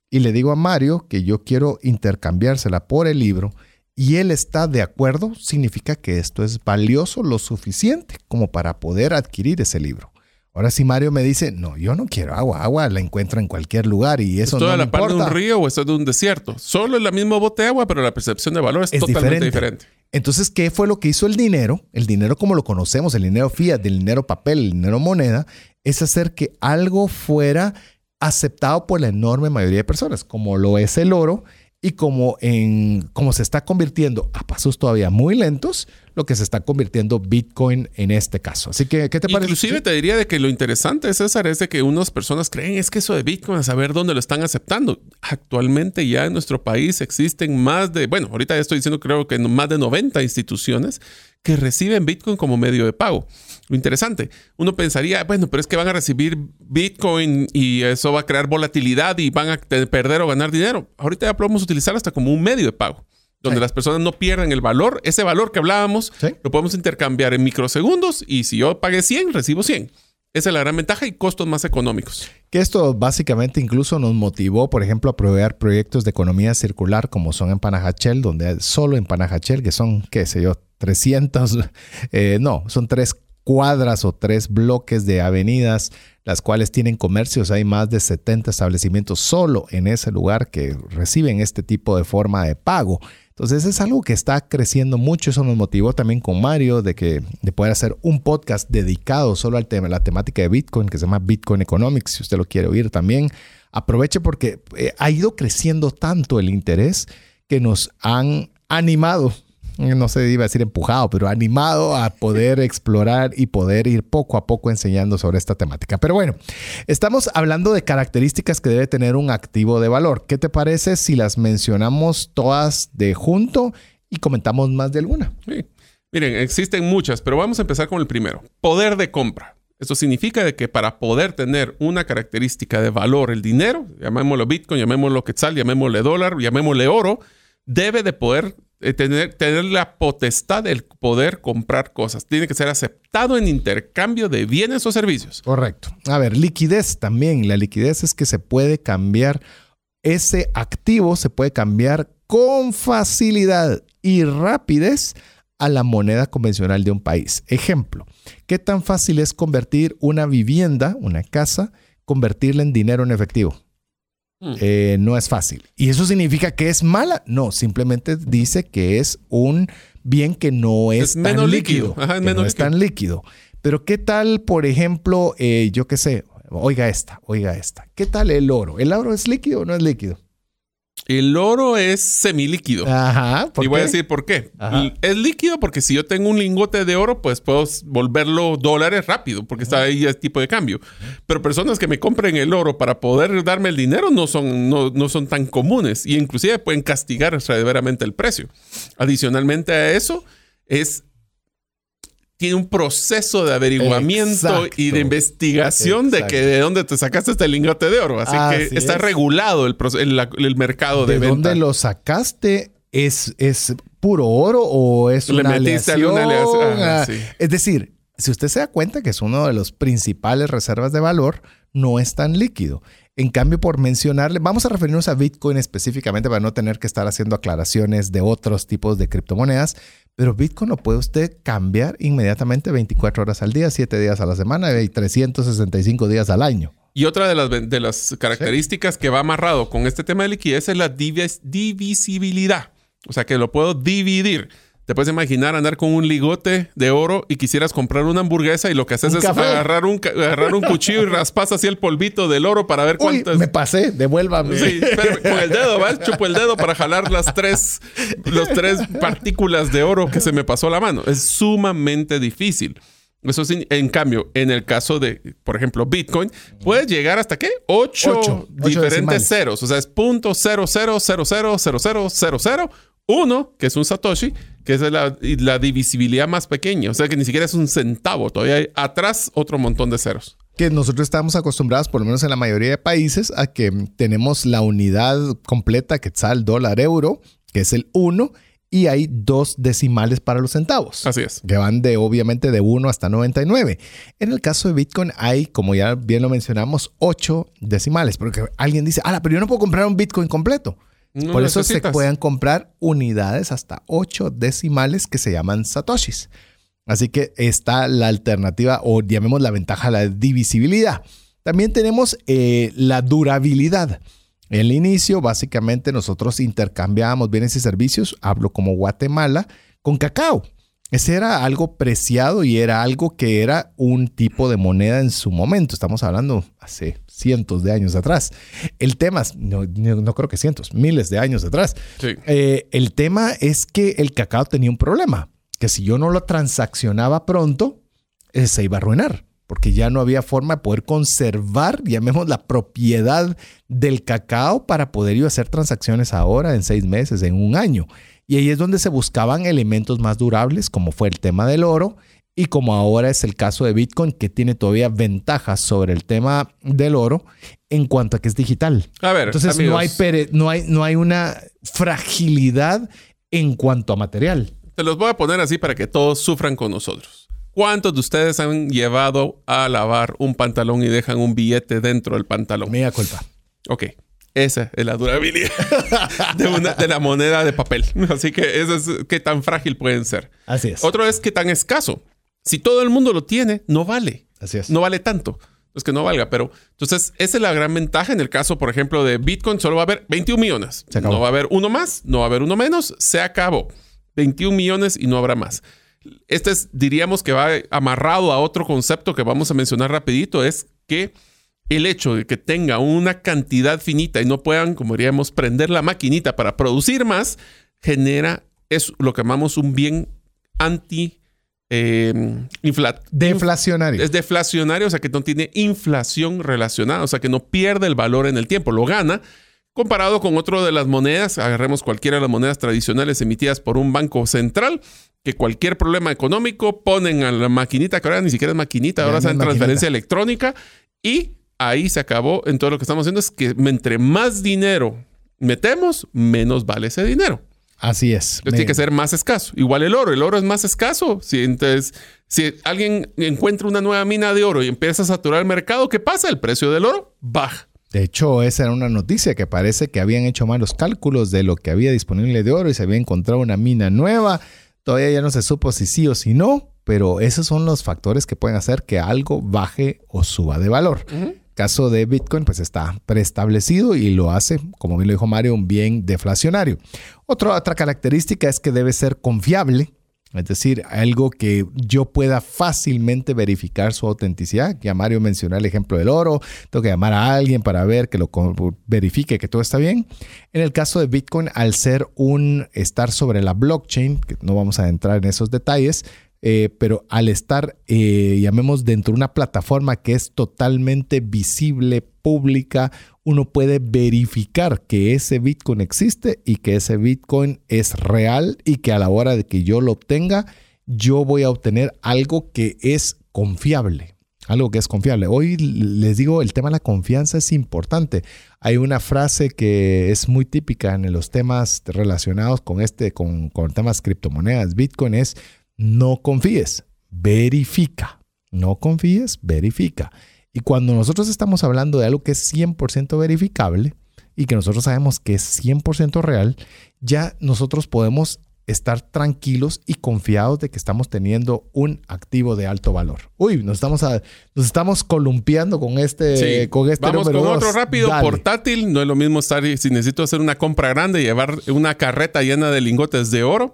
y le digo a Mario que yo quiero intercambiársela por el libro y él está de acuerdo, significa que esto es valioso lo suficiente como para poder adquirir ese libro. Ahora si Mario me dice, no, yo no quiero agua, agua la encuentro en cualquier lugar y eso ¿Esto no de la parte de un río o esto es de un desierto? Solo es la misma bote de agua, pero la percepción de valor es, totalmente diferente. Entonces, ¿qué fue lo que hizo el dinero? El dinero como lo conocemos, el dinero fiat, el dinero papel, el dinero moneda, es hacer que algo fuera aceptado por la enorme mayoría de personas, como lo es el oro y como, en, como se está convirtiendo a pasos todavía muy lentos, lo que se está convirtiendo Bitcoin en este caso. Así que, ¿qué te parece? Inclusive te diría de que lo interesante, César, es de que unas personas creen es que eso de Bitcoin, a saber dónde lo están aceptando. Actualmente ya en nuestro país existen más de, bueno, ahorita ya estoy diciendo creo que más de 90 instituciones que reciben Bitcoin como medio de pago. Lo interesante, uno pensaría, bueno, pero es que van a recibir Bitcoin y eso va a crear volatilidad y van a perder o ganar dinero. Ahorita ya podemos utilizar hasta como un medio de pago, donde las personas no pierden el valor. Ese valor que hablábamos lo podemos intercambiar en microsegundos y si yo pagué 100, recibo 100. Esa es la gran ventaja y costos más económicos. Que esto básicamente incluso nos motivó, por ejemplo, a proveer proyectos de economía circular como son en Panajachel, donde solo en Panajachel, que son, qué sé yo, 300, eh, no, son tres cuadras o tres bloques de avenidas, las cuales tienen comercios. Hay más de 70 establecimientos solo en ese lugar que reciben este tipo de forma de pago. Entonces es algo que está creciendo mucho. Eso nos motivó también con Mario de que de poder hacer un podcast dedicado solo al tema, la temática de Bitcoin que se llama Bitcoin Economics. Si usted lo quiere oír también, aproveche porque eh, ha ido creciendo tanto el interés que nos han animado no sé, iba a decir empujado, pero animado a poder explorar y poder ir poco a poco enseñando sobre esta temática. Pero bueno, estamos hablando de características que debe tener un activo de valor. ¿Qué te parece si las mencionamos todas de junto y comentamos más de alguna? Miren, existen muchas, pero vamos a empezar con el primero. Poder de compra. Esto significa de que para poder tener una característica de valor, el dinero, llamémoslo Bitcoin, llamémoslo Quetzal, llamémosle dólar, llamémosle oro, debe de poder eh, tener, tener la potestad del poder comprar cosas. Tiene que ser aceptado en intercambio de bienes o servicios. Correcto. A ver, liquidez también. La liquidez es que se puede cambiar, ese activo se puede cambiar con facilidad y rapidez a la moneda convencional de un país. Ejemplo, ¿qué tan fácil es convertir una vivienda, una casa, convertirla en dinero en efectivo? Mm. Eh, no es fácil. ¿Y eso significa que es mala? No, simplemente dice que es un bien que no es, tan líquido. no es tan líquido. Pero ¿qué tal, por ejemplo, eh, yo qué sé, oiga esta, oiga esta. ¿Qué tal el oro? ¿El oro es líquido o no es líquido? El oro es semilíquido. Ajá. y voy a decir por qué. Es líquido porque si yo tengo un lingote de oro, pues puedo volverlo dólares rápido, porque está ahí el tipo de cambio. Pero personas que me compren el oro para poder darme el dinero no son, no, no son tan comunes y inclusive pueden castigar severamente el precio. Adicionalmente a eso, es tiene un proceso de averiguamiento y de investigación de que de dónde te sacaste este lingote de oro. Así, que está regulado el, el, mercado de, ¿De venta. dónde lo sacaste? ¿Es, ¿Es puro oro o es Le una metiste aleación? aleación. Ah, Ah, sí. Es decir, si usted se da cuenta que es uno de los principales reservas de valor, no es tan líquido. En cambio, por mencionarle, vamos a referirnos a Bitcoin específicamente para no tener que estar haciendo aclaraciones de otros tipos de criptomonedas, pero Bitcoin lo puede usted cambiar inmediatamente 24 horas al día, 7 días a la semana y 365 días al año. Y otra de las, características que va amarrado con este tema de liquidez es la divis- divisibilidad. O sea, que lo puedo dividir. Te puedes imaginar andar con un ligote de oro y quisieras comprar una hamburguesa y lo que haces es café. agarrar un, ca- agarrar un cuchillo y raspas así el polvito del oro para ver Uy, cuántas... me pasé, devuélvame. Sí, con el dedo, ¿vas? Chupo el dedo para jalar las tres, los tres partículas de oro que se me pasó la mano. Es sumamente difícil. Eso sí, en cambio, en el caso de, por ejemplo, Bitcoin, puedes llegar hasta qué? Ocho, Ocho, diferentes ceros. O sea, es punto cero cero cero cero cero cero cero cero uno, que es un Satoshi, que es la, la divisibilidad más pequeña. O sea, que ni siquiera es un centavo. Todavía hay atrás otro montón de ceros. que nosotros estamos acostumbrados, por lo menos en la mayoría de países, a que tenemos la unidad completa quetzal, dólar, euro, que es el 1, y hay dos decimales para los centavos. Así es. Que van de, obviamente, de 1 hasta 99. En el caso de Bitcoin hay, como ya bien lo mencionamos, 8 decimales. Porque alguien dice, ah, pero yo no puedo comprar un Bitcoin completo. No Por eso se pueden comprar unidades hasta 8 decimales que se llaman satoshis. Así que está la alternativa o llamemos la ventaja la divisibilidad. También tenemos eh, la durabilidad. En el inicio, básicamente, nosotros intercambiábamos bienes y servicios, hablo como Guatemala, con cacao. Ese era algo preciado y era algo que era un tipo de moneda en su momento. Estamos hablando hace cientos de años atrás. El tema, no, creo que cientos, miles de años atrás. Sí. Eh, el tema es que el cacao tenía un problema, que si yo no lo transaccionaba pronto, eh, se iba a arruinar, porque ya no había forma de poder conservar, llamemos la propiedad del cacao para poder yo hacer transacciones ahora, en seis meses, en un año. Y ahí es donde se buscaban elementos más durables, como fue el tema del oro, y como ahora es el caso de Bitcoin, que tiene todavía ventajas sobre el tema del oro en cuanto a que es digital. A ver, Entonces amigos, no hay, pere- no, hay, no hay una fragilidad en cuanto a material. te los voy a poner así para que todos sufran con nosotros. ¿Cuántos de ustedes han llevado a lavar un pantalón y dejan un billete dentro del pantalón? Mea culpa. Ok. Esa es la durabilidad de, una- de la moneda de papel. Así que eso es qué tan frágil pueden ser. Así es. Otro es qué tan escaso. Si todo el mundo lo tiene, no vale. Así es. No vale tanto. Es que no valga, pero entonces esa es la gran ventaja en el caso, por ejemplo, de Bitcoin. Solo va a haber 21 millones. Se acabó. No va a haber uno más, no va a haber uno menos. Se acabó. 21 millones y no habrá más. Este es, diríamos que va amarrado a otro concepto que vamos a mencionar rapidito, es que el hecho de que tenga una cantidad finita y no puedan, como diríamos, prender la maquinita para producir más, genera es lo que llamamos un bien anti eh, Deflacionario. es deflacionario, o sea que no tiene inflación relacionada, o sea que no pierde el valor en el tiempo, lo gana. Comparado con otro de las monedas, agarremos cualquiera de las monedas tradicionales emitidas por un banco central, que cualquier problema económico ponen a la maquinita, que ahora ni siquiera es maquinita, ahora es es en maquinita. transferencia electrónica, y ahí se acabó. En todo lo que estamos haciendo es que entre más dinero metemos, menos vale ese dinero. Así es. Entonces tiene que ser más escaso. Igual el oro, el oro es más escaso. Si, entonces, si alguien encuentra una nueva mina de oro y empieza a saturar el mercado, ¿qué pasa? El precio del oro baja. De hecho, esa era una noticia que parece que habían hecho malos cálculos de lo que había disponible de oro y se había encontrado una mina nueva. Todavía ya no se supo si sí o si no, pero esos son los factores que pueden hacer que algo baje o suba de valor. Caso de Bitcoin, pues está preestablecido y lo hace, como bien lo dijo Mario, un bien deflacionario. Otra, otra característica es que debe ser confiable. Es decir, algo que yo pueda fácilmente verificar su autenticidad. Ya Mario mencionó el ejemplo del oro. Tengo que llamar a alguien para ver que lo verifique que todo está bien. En el caso de Bitcoin, al ser un estar sobre la blockchain, que no vamos a entrar en esos detalles, eh, pero al estar, eh, llamemos, dentro de una plataforma que es totalmente visible, pública, uno puede verificar que ese Bitcoin existe y que ese Bitcoin es real y que a la hora de que yo lo obtenga, yo voy a obtener algo que es confiable. Algo que es confiable. Hoy les digo, el tema de la confianza es importante. Hay una frase que es muy típica en los temas relacionados con este, con, con temas criptomonedas, Bitcoin, es no confíes, verifica. No confíes, verifica. Y cuando nosotros estamos hablando de algo que es 100% verificable y que nosotros sabemos que es 100% real, ya nosotros podemos estar tranquilos y confiados de que estamos teniendo un activo de alto valor. Uy, nos estamos, nos estamos columpiando con este, con este Vamos con otro rápido, portátil. No es lo mismo estar si necesito hacer una compra grande y llevar una carreta llena de lingotes de oro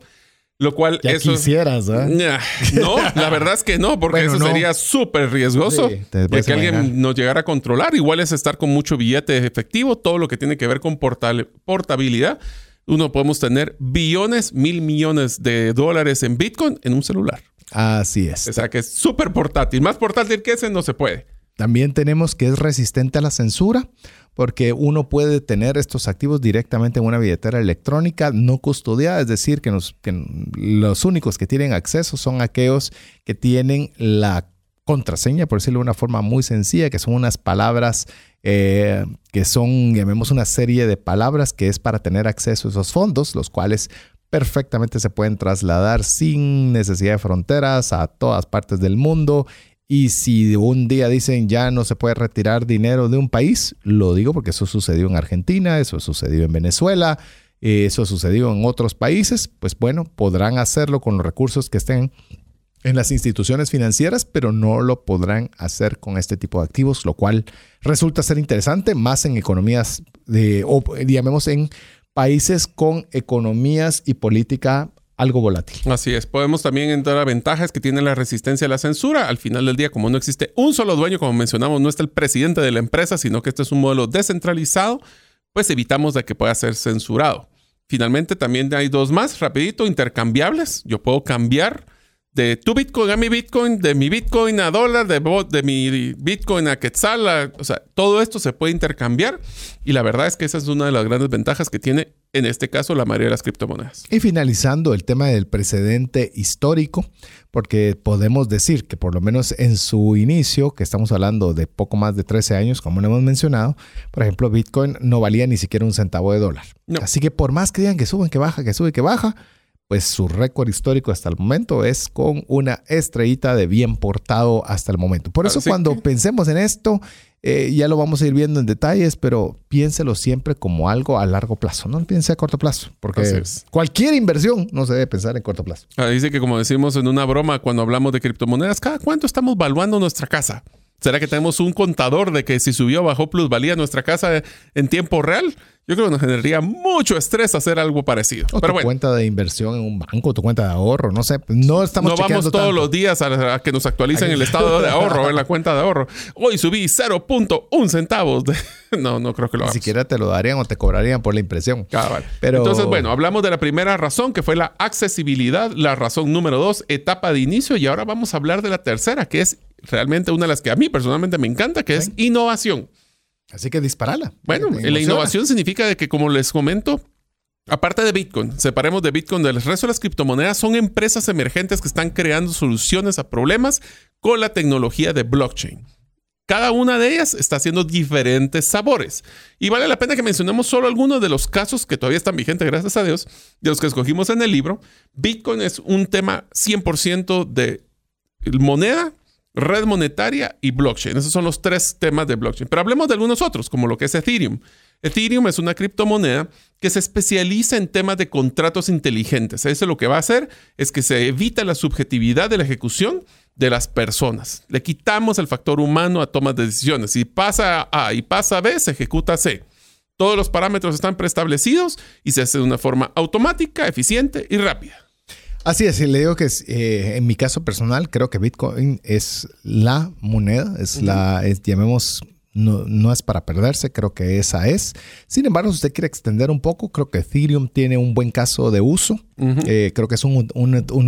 lo cual ya eso quisieras, ¿eh? No, la verdad es que no, porque eso sería súper riesgoso de que alguien nos llegara a controlar. Igual es estar con mucho billete efectivo, todo lo que tiene que ver con portabilidad. Uno podemos tener billones, mil millones de dólares en Bitcoin en un celular. Así es. O sea que es súper portátil. Más portátil que ese no se puede. También tenemos que es resistente a la censura porque uno puede tener estos activos directamente en una billetera electrónica no custodiada, es decir, que, los únicos que tienen acceso son aquellos que tienen la contraseña, por decirlo de una forma muy sencilla, que son unas palabras eh, que son, llamemos una serie de palabras que es para tener acceso a esos fondos, los cuales perfectamente se pueden trasladar sin necesidad de fronteras a todas partes del mundo y si un día dicen ya no se puede retirar dinero de un país, lo digo porque eso sucedió en Argentina, eso sucedió en Venezuela, eh, eso sucedió en otros países, pues bueno, podrán hacerlo con los recursos que estén en las instituciones financieras, pero no lo podrán hacer con este tipo de activos, lo cual resulta ser interesante más en economías de, o llamemos en países con economías y política algo volátil. Así es. Podemos también entrar a ventajas que tiene la resistencia a la censura. Al final del día, como no existe un solo dueño, como mencionamos, no está el presidente de la empresa, sino que este es un modelo descentralizado, pues evitamos de que pueda ser censurado. Finalmente, también hay dos más, rapidito, intercambiables. Yo puedo cambiar de tu Bitcoin a mi Bitcoin, de mi Bitcoin a dólar, de, de mi Bitcoin a Quetzal. o sea, todo esto se puede intercambiar y la verdad es que esa es una de las grandes ventajas que tiene en este caso la mayoría de las criptomonedas. Y finalizando el tema del precedente histórico, porque podemos decir que por lo menos en su inicio, que estamos hablando de poco más de 13 años, como lo hemos mencionado, por ejemplo, Bitcoin no valía ni siquiera un centavo de dólar. Así que por más que digan que suben, que baja, que sube, que baja, pues su récord histórico hasta el momento es con una estrellita de bien portado hasta el momento. Por eso cuando pensemos en esto, eh, ya lo vamos a ir viendo en detalles, pero piénselo siempre como algo a largo plazo, no piense a corto plazo, porque cualquier inversión no se debe pensar en corto plazo. Ah, dice que como decimos en una broma cuando hablamos de criptomonedas, ¿cada cuánto estamos valuando nuestra casa? ¿Será que tenemos un contador de que si subió o bajó plusvalía nuestra casa en tiempo real? Yo creo que nos generaría mucho estrés hacer algo parecido. O Pero tu cuenta de inversión en un banco, tu cuenta de ahorro, no sé. No estamos No vamos todos los días a, que nos actualicen el estado de ahorro en la cuenta de ahorro. Hoy subí 0.1 centavos. no, no creo que lo hagamos. Ni siquiera te lo darían o te cobrarían por la impresión. Pero... Entonces, bueno, hablamos de la primera razón que fue la accesibilidad. La razón número dos, etapa de inicio. Y ahora vamos a hablar de la tercera, que es realmente una de las que a mí personalmente me encanta, que es innovación. Así que disparala. Bueno, la innovación significa de que, como les comento, aparte de Bitcoin, separemos de Bitcoin del resto de las criptomonedas, son empresas emergentes que están creando soluciones a problemas con la tecnología de blockchain. Cada una de ellas está haciendo diferentes sabores. Y vale la pena que mencionemos solo algunos de los casos que todavía están vigentes, gracias a Dios, de los que escogimos en el libro. Bitcoin es un tema 100% de moneda red monetaria y blockchain. Esos son los tres temas de blockchain. Pero hablemos de algunos otros, como lo que es Ethereum. Ethereum es una criptomoneda que se especializa en temas de contratos inteligentes. Eso lo que va a hacer es que se evita la subjetividad de la ejecución de las personas. Le quitamos el factor humano a tomas de decisiones. Si pasa A y pasa B, se ejecuta C. Todos los parámetros están preestablecidos y se hace de una forma automática, eficiente y rápida. Así es, y le digo que eh, en mi caso personal creo que Bitcoin es la moneda, es la, es, llamemos no, es para perderse, creo que esa es. Sin embargo, si usted quiere extender un poco, creo que Ethereum tiene un buen caso de uso. Eh, creo que es un,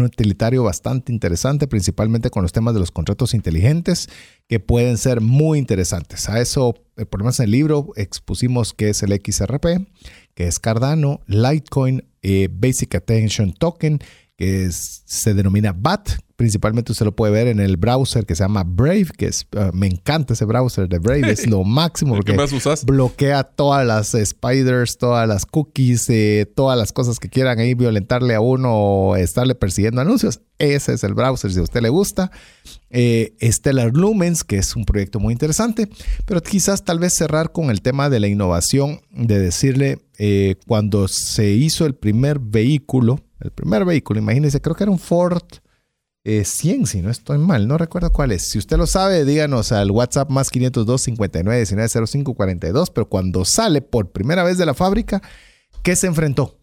utilitario bastante interesante, principalmente con los temas de los contratos inteligentes, que pueden ser muy interesantes. A eso, eh, por lo menos en el libro, expusimos que es el XRP, que es Cardano, Litecoin, eh, Basic Attention Token, que se denomina BAT, Principalmente usted lo puede ver en el browser que se llama Brave, que es, ah, me encanta ese browser de Brave, es lo máximo porque bloquea todas las spiders, todas las cookies, eh, todas las cosas que quieran ahí violentarle a uno o estarle persiguiendo anuncios. Ese es el browser si a usted le gusta. Eh, Stellar Lumens, que es un proyecto muy interesante, pero quizás tal vez cerrar con el tema de la innovación, de decirle, eh, cuando se hizo el primer vehículo, el primer vehículo, imagínense, creo que era un Ford 100, si no estoy mal, no recuerdo cuál es. Si usted lo sabe, díganos al WhatsApp más 502 59 19 05 42. Pero cuando sale por primera vez de la fábrica, ¿qué se enfrentó?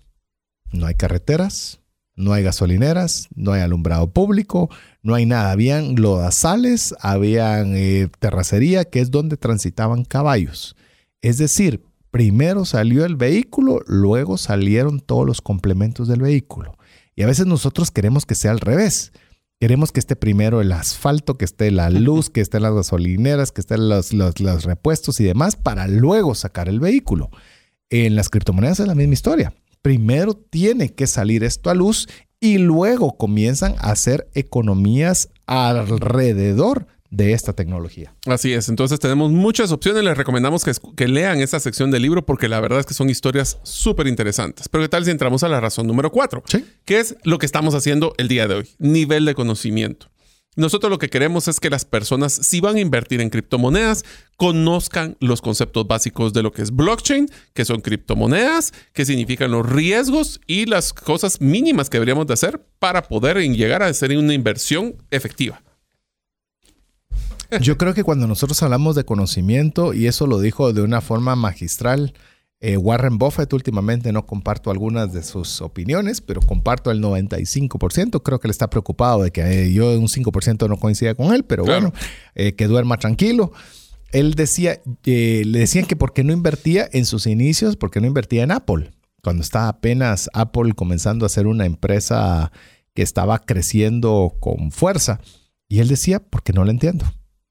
No hay carreteras, no hay gasolineras, no hay alumbrado público, no hay nada. Habían lodazales, habían eh, terracería, que es donde transitaban caballos. Es decir, primero salió el vehículo, luego salieron todos los complementos del vehículo. Y a veces nosotros queremos que sea al revés Queremos que esté primero el asfalto, que esté la luz, que estén las gasolineras, que estén los, los, repuestos y demás para luego sacar el vehículo. En las criptomonedas es la misma historia. Primero tiene que salir esto a luz y luego comienzan a hacer economías alrededor de esta tecnología. Así es, entonces tenemos muchas opciones, les recomendamos que, lean esta sección del libro porque la verdad es que son historias súper interesantes. Pero ¿qué tal si entramos a la razón número cuatro? ¿Sí? ¿Qué es lo que estamos haciendo el día de hoy? Nivel de conocimiento. Nosotros lo que queremos es que las personas, si van a invertir en criptomonedas, conozcan los conceptos básicos de lo que es blockchain, que son criptomonedas, qué significan los riesgos y las cosas mínimas que deberíamos de hacer para poder llegar a hacer una inversión efectiva. Yo creo que cuando nosotros hablamos de conocimiento, y eso lo dijo de una forma magistral, eh, Warren Buffett últimamente no comparto algunas de sus opiniones, pero comparto el 95%. Creo que él está preocupado de que eh, yo un 5% no coincida con él, pero bueno, eh, que duerma tranquilo. Él decía, le decían que porque no invertía en sus inicios, porque no invertía en Apple. Cuando estaba apenas Apple comenzando a ser una empresa que estaba creciendo con fuerza. Y él decía, porque no lo entiendo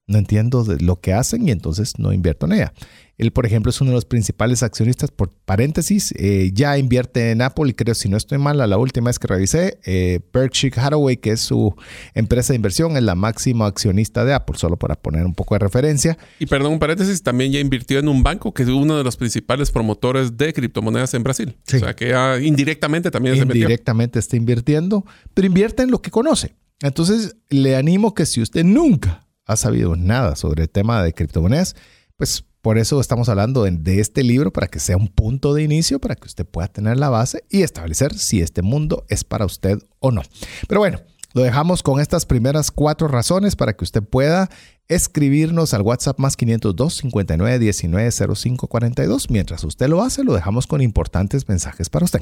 no entiendo lo que hacen y entonces no invierto en ella. Él, por ejemplo, es uno de los principales accionistas, por paréntesis, eh, ya invierte en Apple y creo, si no estoy mal, a la última vez que revisé, eh, Berkshire Hathaway, que es su empresa de inversión, es la máxima accionista de Apple, solo para poner un poco de referencia. Y perdón, un paréntesis, también ya invirtió en un banco que es uno de los principales promotores de criptomonedas en Brasil. O sea, que indirectamente también Indirectamente está invirtiendo, pero invierte en lo que conoce. Entonces, le animo que si usted nunca ha sabido nada sobre el tema de criptomonedas, pues por eso estamos hablando de, este libro para que sea un punto de inicio, para que usted pueda tener la base y establecer si este mundo es para usted o no. Pero bueno, lo dejamos con estas primeras cuatro razones para que usted pueda escribirnos al WhatsApp más 502 59 19 05 42. Mientras usted lo hace, lo dejamos con importantes mensajes para usted.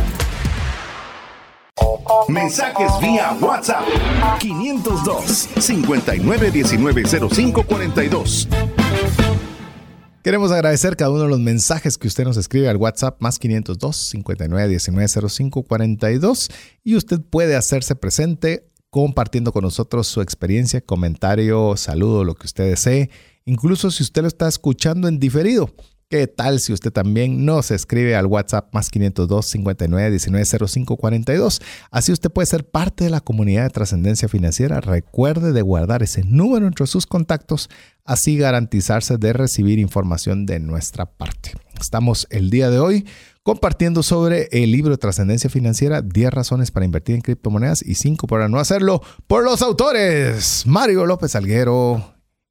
Mensajes vía WhatsApp 502 59190542. Queremos agradecer cada uno de los mensajes que usted nos escribe al WhatsApp más 502 59190542 y usted puede hacerse presente compartiendo con nosotros su experiencia, comentario, saludo, lo que usted desee. Incluso si usted lo está escuchando en diferido, ¿Qué tal si usted también nos escribe al WhatsApp más 502 59 19 05 42? Así usted puede ser parte de la comunidad de trascendencia financiera. Recuerde de guardar ese número entre sus contactos, así garantizarse de recibir información de nuestra parte. Estamos el día de hoy compartiendo sobre el libro de trascendencia financiera, 10 razones para invertir en criptomonedas y 5 para no hacerlo, por los autores Mario López Alguero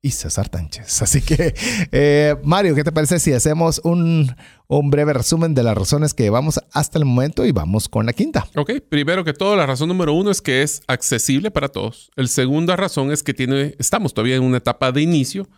y César Tánchez. Así que, eh, Mario, ¿qué te parece si hacemos un, un, breve resumen de las razones que llevamos hasta el momento y vamos con la quinta? Ok, primero que todo, la razón número uno es que es accesible para todos. La segunda razón es que tiene, estamos todavía en una etapa de inicio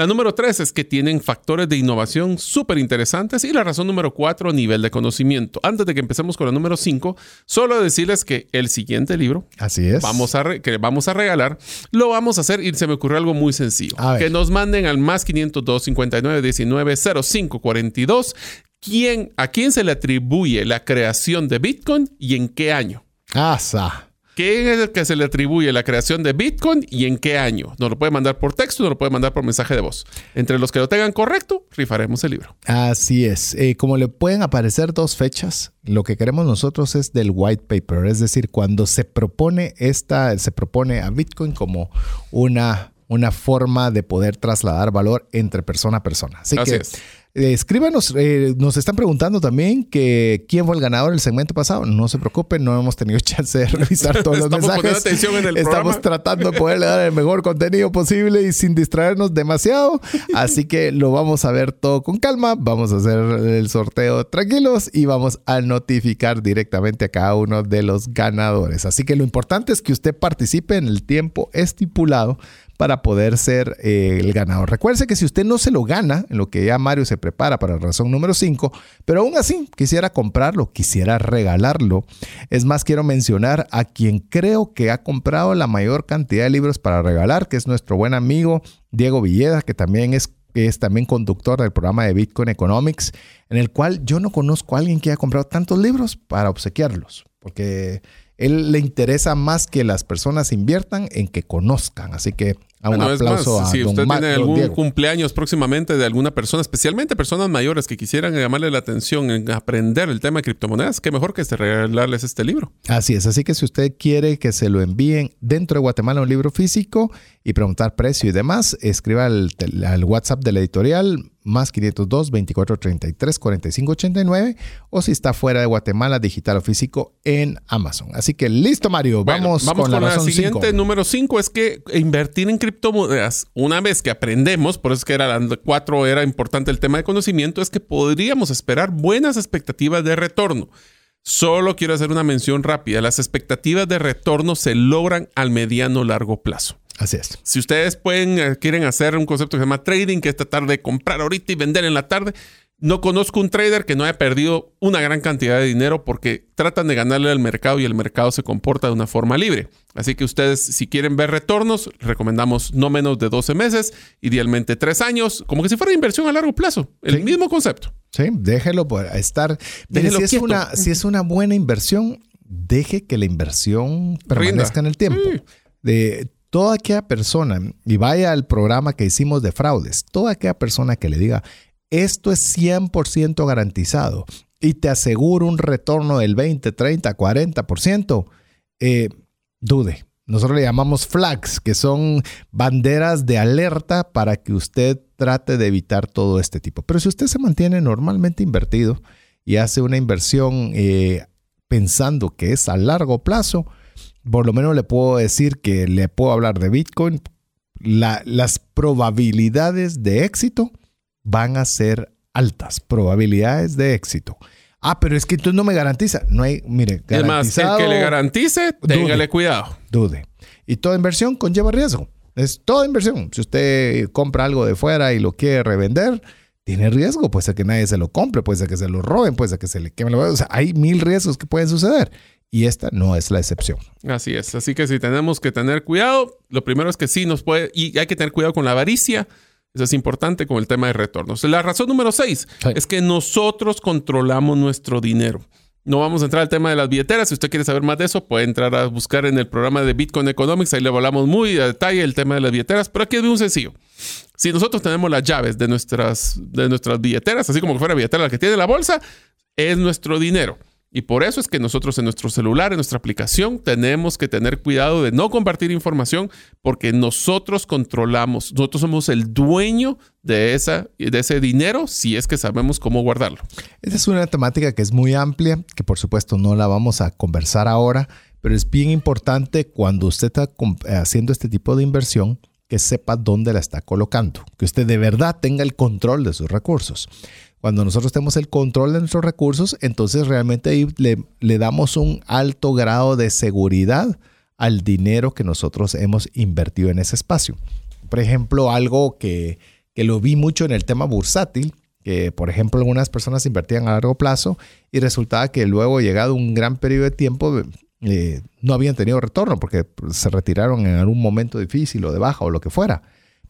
la número tres es que tienen factores de innovación súper interesantes. Y la razón número cuatro, nivel de conocimiento. Antes de que empecemos con la número cinco, solo decirles que el siguiente libro Así es. Vamos a que vamos a regalar, lo vamos a hacer y se me ocurrió algo muy sencillo. Que nos manden al más 502 59 19 05 42 quién, a quién se le atribuye la creación de Bitcoin y en qué año. Asa. ¿Qué es el que se le atribuye la creación de Bitcoin y en qué año? Nos lo puede mandar por texto, nos lo puede mandar por mensaje de voz. Entre los que lo tengan correcto, rifaremos el libro. Así es. Eh, como le pueden aparecer dos fechas, lo que queremos nosotros es del white paper, es decir, cuando se propone esta, se propone a Bitcoin como una, una forma de poder trasladar valor entre persona a persona. Así, que es escríbanos, eh, nos están preguntando también que quién fue el ganador del segmento pasado. No se preocupen, no hemos tenido chance de revisar todos los mensajes. Atención en el Estamos tratando de poderle dar el mejor contenido posible y sin distraernos demasiado. Así que lo vamos a ver todo con calma. Vamos a hacer el sorteo tranquilos y vamos a notificar directamente a cada uno de los ganadores. Así que lo importante es que usted participe en el tiempo estipulado para poder ser eh, el ganador. Recuerde que si usted no se lo gana, en lo que ya Mario se prepara para la razón número 5, pero aún así quisiera comprarlo, quisiera regalarlo. Es más, quiero mencionar a quien creo que ha comprado la mayor cantidad de libros para regalar, que es nuestro buen amigo Diego Villeda, que también es es también conductor del programa de Bitcoin Economics, en el cual yo no conozco a alguien que haya comprado tantos libros para obsequiarlos, porque él le interesa más que las personas inviertan en que conozcan. Así que a un aplauso Si usted tiene algún cumpleaños próximamente de alguna persona, especialmente personas mayores que quisieran llamarle la atención en aprender el tema de criptomonedas, qué mejor que este regalarles este libro. Así es. Así que si usted quiere que se lo envíen dentro de Guatemala un libro físico y preguntar precio y demás, escriba al, al WhatsApp de la editorial más 502 24 33 45 89 o si está fuera de Guatemala, digital o físico en Amazon. Así que listo, Mario. vamos, vamos con, la, siguiente. Número 5 es que invertir en criptomonedas, una vez que aprendemos, por eso es que era la 4 era importante el tema de conocimiento, es que podríamos esperar buenas expectativas de retorno. Solo quiero hacer una mención rápida. Las expectativas de retorno se logran al mediano largo plazo. Así es. Si ustedes pueden, eh, quieren hacer un concepto que se llama trading, que es tratar de comprar ahorita y vender en la tarde, no conozco un trader que no haya perdido una gran cantidad de dinero porque tratan de ganarle al mercado y el mercado se comporta de una forma libre. Así que ustedes, si quieren ver retornos, recomendamos no menos de 12 meses, idealmente 3 años, como que si fuera inversión a largo plazo. El mismo concepto. Sí, déjelo por estar. Déjelo si, es una, si es una buena inversión, deje que la inversión permanezca en el tiempo. De toda aquella persona, y vaya al programa que hicimos de fraudes, toda aquella persona que le diga, esto es 100% garantizado y te aseguro un retorno del 20, 30, 40%, dude. Nosotros le llamamos flags, que son banderas de alerta para que usted trate de evitar todo este tipo. Pero si usted se mantiene normalmente invertido y hace una inversión eh, pensando que es a largo plazo, por lo menos le puedo decir que le puedo hablar de Bitcoin. las probabilidades de éxito van a ser altas, probabilidades de éxito. Ah, pero es que tú no me garantiza. No hay, mire, garantizado. el que le garantice, téngale cuidado. Dude. Y toda inversión conlleva riesgo. Es toda inversión. Si usted compra algo de fuera y lo quiere revender, tiene riesgo. Puede ser que nadie se lo compre, puede ser que se lo roben, puede ser que se le queme. O sea, hay mil riesgos que pueden suceder. Y esta no es la excepción. Así es. Así que si tenemos que tener cuidado, lo primero es que sí nos puede, y hay que tener cuidado con la avaricia eso es importante con el tema de retornos. La razón número seis es que nosotros controlamos nuestro dinero. No vamos a entrar al tema de las billeteras. Si usted quiere saber más de eso, puede entrar a buscar en el programa de Bitcoin Economics. Ahí le hablamos muy a detalle el tema de las billeteras. Pero aquí es muy sencillo. Si nosotros tenemos las llaves de nuestras, de nuestras billeteras, así como que fuera billetera la que tiene la bolsa, es nuestro dinero. Y por eso es que nosotros en nuestro celular, en nuestra aplicación, tenemos que tener cuidado de no compartir información porque nosotros controlamos, nosotros somos el dueño de, esa, de ese dinero si es que sabemos cómo guardarlo. Esa es una temática que es muy amplia, que por supuesto no la vamos a conversar ahora, pero es bien importante cuando usted está haciendo este tipo de inversión que sepa dónde la está colocando, que usted de verdad tenga el control de sus recursos. Cuando nosotros tenemos el control de nuestros recursos, entonces realmente ahí le, damos un alto grado de seguridad al dinero que nosotros hemos invertido en ese espacio. Por ejemplo, algo que, lo vi mucho en el tema bursátil, que por ejemplo algunas personas invertían a largo plazo y resultaba que luego llegado un gran periodo de tiempo eh, no habían tenido retorno porque se retiraron en algún momento difícil o de baja o lo que fuera.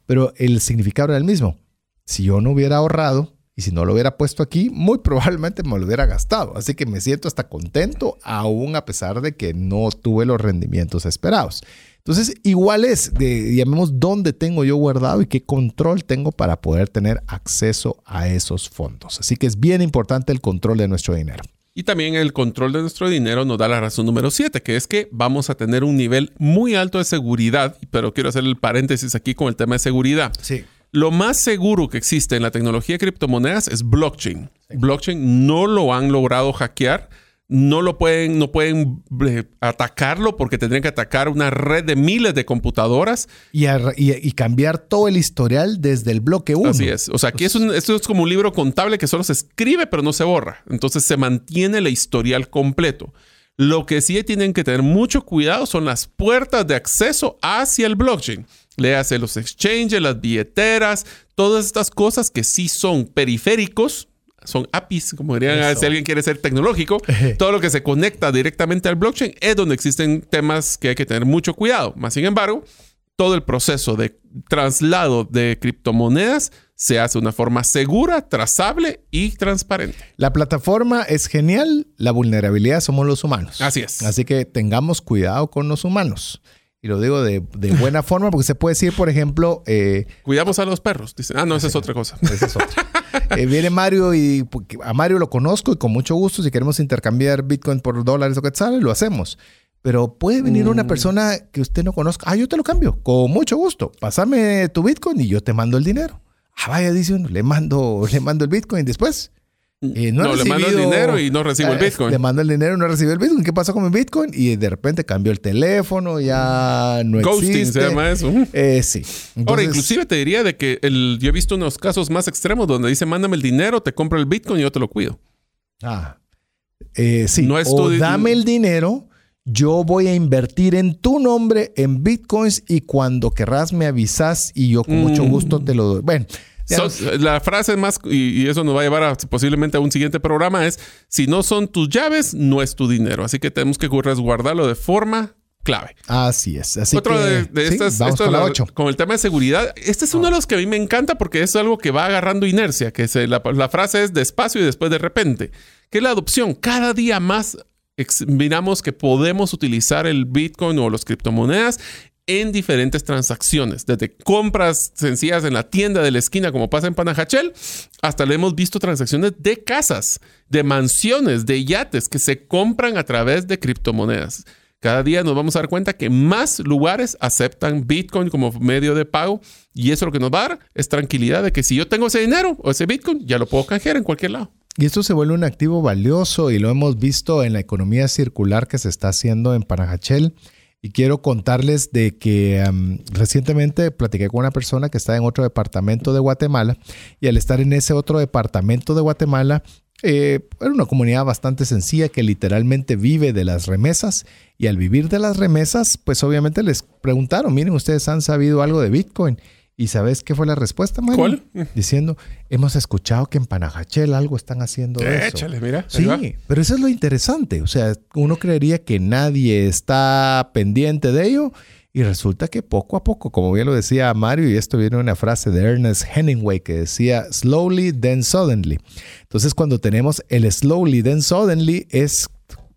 Pero el significado era el mismo. Si yo no hubiera ahorrado, y si no lo hubiera puesto aquí, muy probablemente me lo hubiera gastado. Así que me siento hasta contento, aún a pesar de que no tuve los rendimientos esperados. Entonces, igual es, de, llamemos dónde tengo yo guardado y qué control tengo para poder tener acceso a esos fondos. Así que es bien importante el control de nuestro dinero. Y también el control de nuestro dinero nos da la razón número 7, que es que vamos a tener un nivel muy alto de seguridad, pero quiero hacer el paréntesis aquí con el tema de seguridad. Sí. Lo más seguro que existe en la tecnología de criptomonedas es blockchain. Blockchain no lo han logrado hackear. No lo pueden, no pueden eh, atacarlo porque tendrían que atacar una red de miles de computadoras. Y, cambiar todo el historial desde el bloque 1. Así es. O sea, aquí es esto es como un libro contable que solo se escribe pero no se borra. Entonces se mantiene el historial completo. Lo que sí tienen que tener mucho cuidado son las puertas de acceso hacia el blockchain. Le hace los exchanges, las billeteras, todas estas cosas que sí son periféricos, son APIs, como dirían si alguien quiere ser tecnológico. Todo lo que se conecta directamente al blockchain es donde existen temas que hay que tener mucho cuidado. Más sin embargo, todo el proceso de traslado de criptomonedas se hace de una forma segura, trazable y transparente. La plataforma es genial, la vulnerabilidad somos los humanos. Así es. Así que tengamos cuidado con los humanos. Y lo digo de, buena forma porque se puede decir, por ejemplo... Eh, Cuidamos a los perros. Dicen. Ah, no, esa es otra cosa. Esa es otra. Eh, viene Mario y a Mario lo conozco y con mucho gusto, si queremos intercambiar Bitcoin por dólares o quetzales, lo hacemos. Pero puede venir una mm. persona que usted no conozca. Ah, yo te lo cambio. Con mucho gusto. Pásame tu Bitcoin y yo te mando el dinero. Ah, vaya, dice uno, le mando, le mando el Bitcoin después. Eh, no, le mando el dinero y no recibo el ah, Bitcoin. Le mando el dinero y no recibo el Bitcoin. ¿Qué pasó con mi Bitcoin? Y de repente cambió el teléfono, ya no Ghosting existe. se llama eso. Eh, sí. Ahora, inclusive te diría de que el, yo he visto unos casos más extremos donde dice, mándame el dinero, te compro el Bitcoin y yo te lo cuido. Ah. Eh, sí. No o dame el dinero, yo voy a invertir en tu nombre en Bitcoins y cuando querrás me avisas y yo con mucho mm. gusto te lo doy. Bueno la frase más, y, eso nos va a llevar a, posiblemente a un siguiente programa, es, si no son tus llaves, no es tu dinero. Así que tenemos que resguardarlo de forma clave. Así es. Así Otro de, estas, con, con, el tema de seguridad, este es uno de los que a mí me encanta porque es algo que va agarrando inercia, que la, la, frase es despacio y después de repente, que es la adopción. Cada día más miramos que podemos utilizar el Bitcoin o las criptomonedas en diferentes transacciones, desde compras sencillas en la tienda de la esquina como pasa en Panajachel, hasta le hemos visto transacciones de casas, de mansiones, de yates que se compran a través de criptomonedas. Cada día nos vamos a dar cuenta que más lugares aceptan Bitcoin como medio de pago y eso lo que nos va a dar es tranquilidad de que si yo tengo ese dinero o ese Bitcoin, ya lo puedo canjear en cualquier lado. Y esto se vuelve un activo valioso y lo hemos visto en la economía circular que se está haciendo en Panajachel y quiero contarles de que recientemente platiqué con una persona que está en otro departamento de Guatemala y al estar en ese otro departamento de Guatemala, eh, era una comunidad bastante sencilla que literalmente vive de las remesas y al vivir de las remesas, pues obviamente les preguntaron, miren, ustedes han sabido algo de Bitcoin. ¿Y sabes qué fue la respuesta, Mario? ¿Cuál? Diciendo, hemos escuchado que en Panajachel algo están haciendo eso. Échale, mira. Sí, pero eso es lo interesante. O sea, uno creería que nadie está pendiente de ello Y resulta que poco a poco, como bien lo decía Mario, y esto viene una frase de Ernest Hemingway que decía, slowly, then suddenly. Entonces cuando tenemos el slowly, then suddenly, es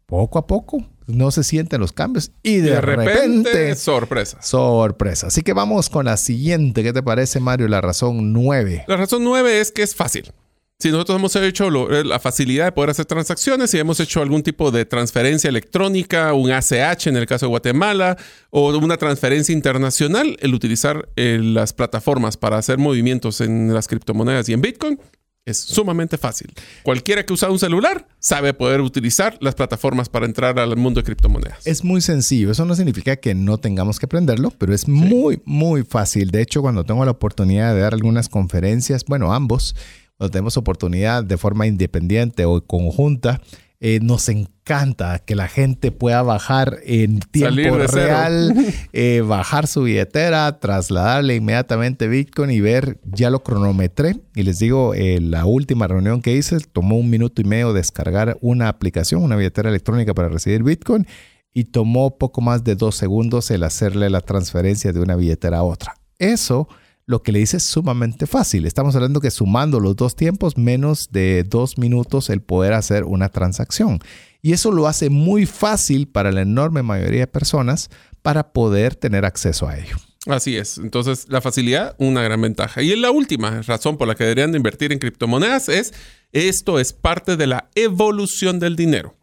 poco a poco, no se sienten los cambios y de, repente, sorpresa. Sorpresa. Así que vamos con la siguiente. ¿Qué te parece, Mario? La razón nueve. La razón nueve es que es fácil. Si nosotros hemos hecho eh, la facilidad de poder hacer transacciones y hemos hecho algún tipo de transferencia electrónica, un ACH en el caso de Guatemala, o una transferencia internacional, el utilizar eh, las plataformas para hacer movimientos en las criptomonedas y en Bitcoin es sumamente fácil. Cualquiera que usa un celular sabe poder utilizar las plataformas para entrar al mundo de criptomonedas. Es muy sencillo. Eso no significa que no tengamos que aprenderlo, pero es muy, muy fácil. De hecho, cuando tengo la oportunidad de dar algunas conferencias, bueno, ambos, cuando tenemos oportunidad de forma independiente o conjunta, eh, nos encanta que la gente pueda bajar en tiempo real, eh, bajar su billetera, trasladarle inmediatamente Bitcoin y ver, ya lo cronometré. Y les digo, eh, la última reunión que hice tomó un minuto y medio descargar una aplicación, una billetera electrónica para recibir Bitcoin y tomó poco más de dos segundos el hacerle la transferencia de una billetera a otra. Eso lo que le dice es sumamente fácil. Estamos hablando que sumando los dos tiempos, menos de dos minutos el poder hacer una transacción. Y eso lo hace muy fácil para la enorme mayoría de personas para poder tener acceso a ello. Así es. Entonces, la facilidad, una gran ventaja. Y la última razón por la que deberían de invertir en criptomonedas es esto es parte de la evolución del dinero.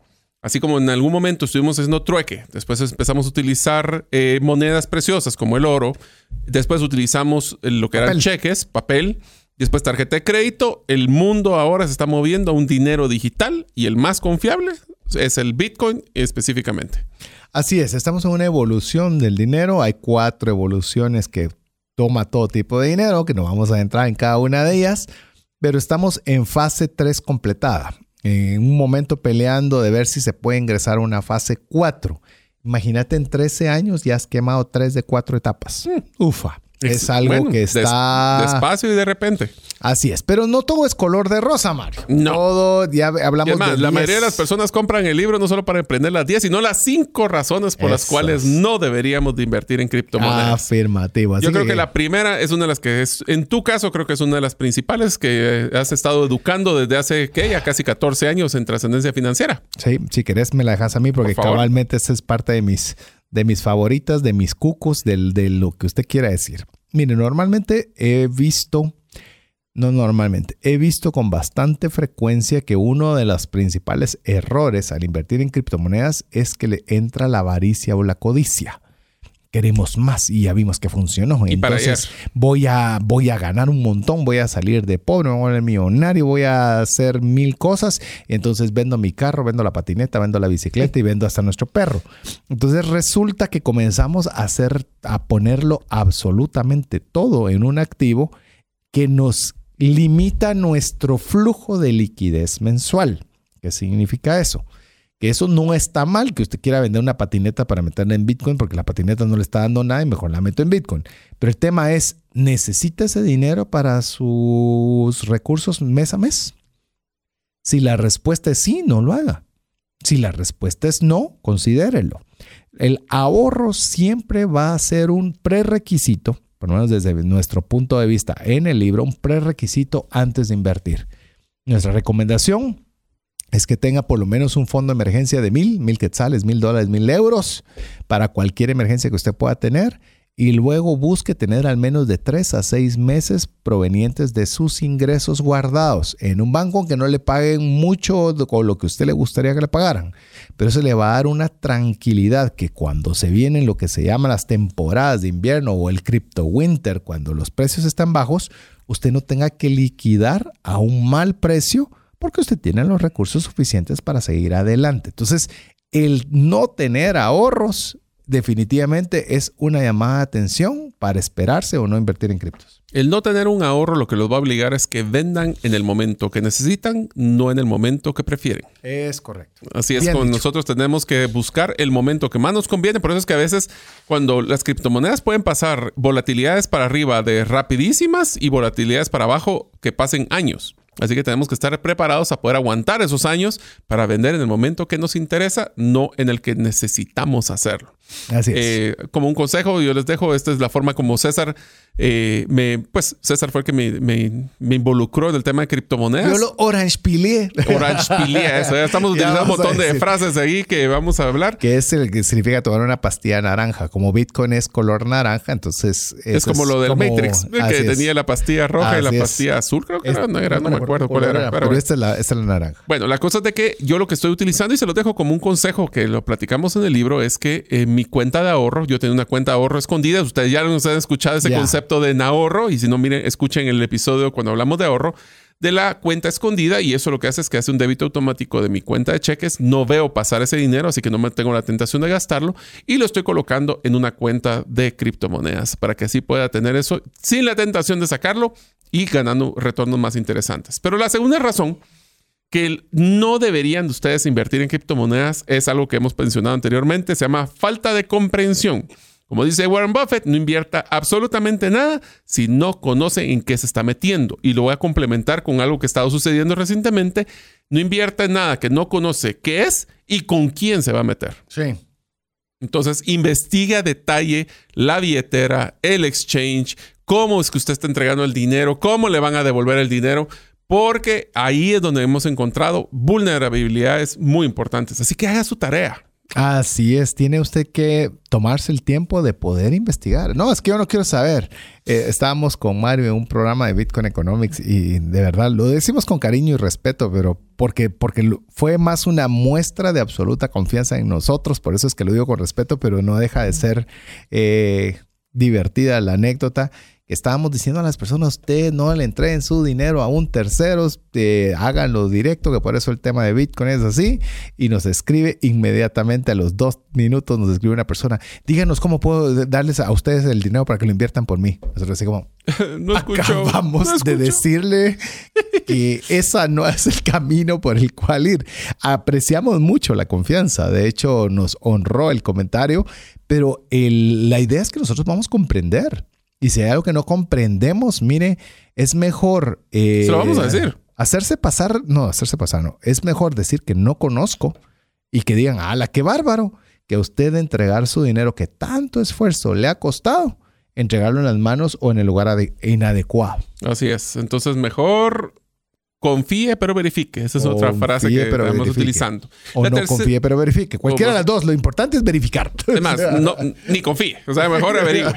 Así como en algún momento estuvimos haciendo trueque, después empezamos a utilizar eh, monedas preciosas como el oro, después utilizamos lo que eran cheques, papel, después tarjeta de crédito, el mundo ahora se está moviendo a un dinero digital y el más confiable es el Bitcoin específicamente. Así es, estamos en una evolución del dinero, hay cuatro evoluciones que toma todo tipo de dinero, que no vamos a entrar en cada una de ellas, pero estamos en fase 3 completada en un momento peleando de ver si se puede ingresar a una fase 4. Imagínate en 13 años ya has quemado 3 de 4 etapas. Mm. Ufa. Es algo que está... despacio y de repente. Así es, pero no todo es color de rosa, Mario. No. Todo, ya hablamos de La mayoría de las personas compran el libro no solo para emprender las 10, sino las 5 razones por las cuales no deberíamos de invertir en criptomonedas. Afirmativo. Yo creo que... la primera es una de las que es, en tu caso, creo que es una de las principales que has estado educando desde hace, ¿qué? Ya casi 14 años en trascendencia financiera. Sí, si querés me la dejas a mí porque cabalmente esa es parte de mis, de mis favoritas, de mis cucos, de lo que usted quiera decir. Mire, normalmente he visto no normalmente. He visto con bastante frecuencia que uno de los principales errores al invertir en criptomonedas es que le entra la avaricia o la codicia. Queremos más y ya vimos que funcionó. Entonces voy a, voy a ganar un montón, voy a salir de pobre, voy a volver millonario, voy a hacer mil cosas. Entonces vendo mi carro, vendo la patineta, vendo la bicicleta y vendo hasta nuestro perro. Entonces resulta que comenzamos a hacer, a ponerlo absolutamente todo en un activo que nos limita nuestro flujo de liquidez mensual. ¿Qué significa eso? Que eso no está mal, que usted quiera vender una patineta para meterla en Bitcoin porque la patineta no le está dando nada y mejor la meto en Bitcoin. Pero el tema es, ¿necesita ese dinero para sus recursos mes a mes? Si la respuesta es sí, no lo haga. Si la respuesta es no, considérelo. El ahorro siempre va a ser un prerequisito por lo menos desde nuestro punto de vista en el libro, un prerequisito antes de invertir. Nuestra recomendación es que tenga por lo menos un fondo de emergencia de mil, mil quetzales, mil dólares, mil euros para cualquier emergencia que usted pueda tener. Y luego busque tener al menos de tres a seis meses provenientes de sus ingresos guardados en un banco que no le paguen mucho con lo que usted le gustaría que le pagaran, pero eso le va a dar una tranquilidad que cuando se vienen lo que se llaman las temporadas de invierno o el crypto winter, cuando los precios están bajos, usted no tenga que liquidar a un mal precio porque usted tiene los recursos suficientes para seguir adelante. Entonces, el no tener ahorros definitivamente es una llamada de atención para esperarse o no invertir en criptos. El no tener un ahorro lo que los va a obligar es que vendan en el momento que necesitan, no en el momento que prefieren. Es correcto. Así es, con nosotros tenemos que buscar el momento que más nos conviene. Por eso es que a veces cuando las criptomonedas pueden pasar volatilidades para arriba de rapidísimas y volatilidades para abajo que pasen años. Así que tenemos que estar preparados a poder aguantar esos años para vender en el momento que nos interesa, no en el que necesitamos hacerlo. Así es. Eh, como un consejo, yo les dejo, esta es la forma como César, eh, me, pues César fue el que me, me- me involucró en el tema de criptomonedas. Yo lo orange pilié. Orange eso. Ya estamos Ya utilizando un montón de frases ahí que vamos a hablar. Que es el que significa tomar una pastilla naranja. Como Bitcoin es color naranja, entonces. Es como lo del como- Matrix, ¿eh? que es. tenía la pastilla roja y la es. pastilla azul, creo que Es- era, no, era, no me acuerdo cuál era. pero esta, es la, esta es la naranja. Bueno, la cosa es de que yo lo que estoy utilizando y se lo dejo como un consejo que lo platicamos en el libro es que en mi cuenta de ahorro, yo tengo una cuenta de ahorro escondida. Ustedes ya nos han escuchado ese Ya. concepto de ahorro y si no, miren, escuchen el episodio cuando hablamos de ahorro de la cuenta escondida y eso lo que hace es que hace un débito automático de mi cuenta de cheques. No veo pasar ese dinero, así que no me tengo la tentación de gastarlo y lo estoy colocando en una cuenta de criptomonedas para que así pueda tener eso sin la tentación de sacarlo y ganando retornos más interesantes. Pero la segunda razón que no deberían de ustedes invertir en criptomonedas es algo que hemos mencionado anteriormente, se llama falta de comprensión. Como dice Warren Buffett, no invierta absolutamente nada si no conoce en qué se está metiendo. Y lo voy a complementar con algo que ha estado sucediendo recientemente. No invierta en nada que no conoce qué es y con quién se va a meter. Sí. Entonces, investiga a detalle la billetera, el exchange, cómo es que usted está entregando el dinero, cómo le van a devolver el dinero, porque ahí es donde hemos encontrado vulnerabilidades muy importantes. Así que haga su tarea. Así es, tiene usted que tomarse el tiempo de poder investigar. No, es que yo no quiero saber. Eh, estábamos con Mario en un programa de Bitcoin Economics y de verdad lo decimos con cariño y respeto, pero porque, porque fue más una muestra de absoluta confianza en nosotros, por eso es que lo digo con respeto, pero no deja de ser eh, divertida la anécdota. Estábamos diciendo a las personas, usted no le entreguen su dinero a un tercero, eh, háganlo directo, que por eso el tema de Bitcoin es así. Y nos escribe inmediatamente a los dos minutos, nos escribe una persona, díganos cómo puedo darles a ustedes el dinero para que lo inviertan por mí. Nosotros así como, No escucho. acabamos no de decirle que esa no es el camino por el cual ir. Apreciamos mucho la confianza. De hecho, nos honró el comentario, pero el- la idea es que nosotros vamos a comprender. Y si hay algo que no comprendemos, mire, es mejor... eh, Se lo vamos a decir. Hacerse pasar, no, hacerse pasar, no. Es mejor decir que no conozco y que digan, ¡ala, qué bárbaro! Que usted entregar su dinero que tanto esfuerzo le ha costado, entregarlo en las manos o en el lugar ade- inadecuado. Así es. Entonces, mejor confíe pero verifique. Esa es otra frase que estamos verifique. utilizando. O La no confíe, pero verifique. Cualquiera de las dos. Lo importante es verificar. Además, no, ni confíe. O sea, mejor averigüe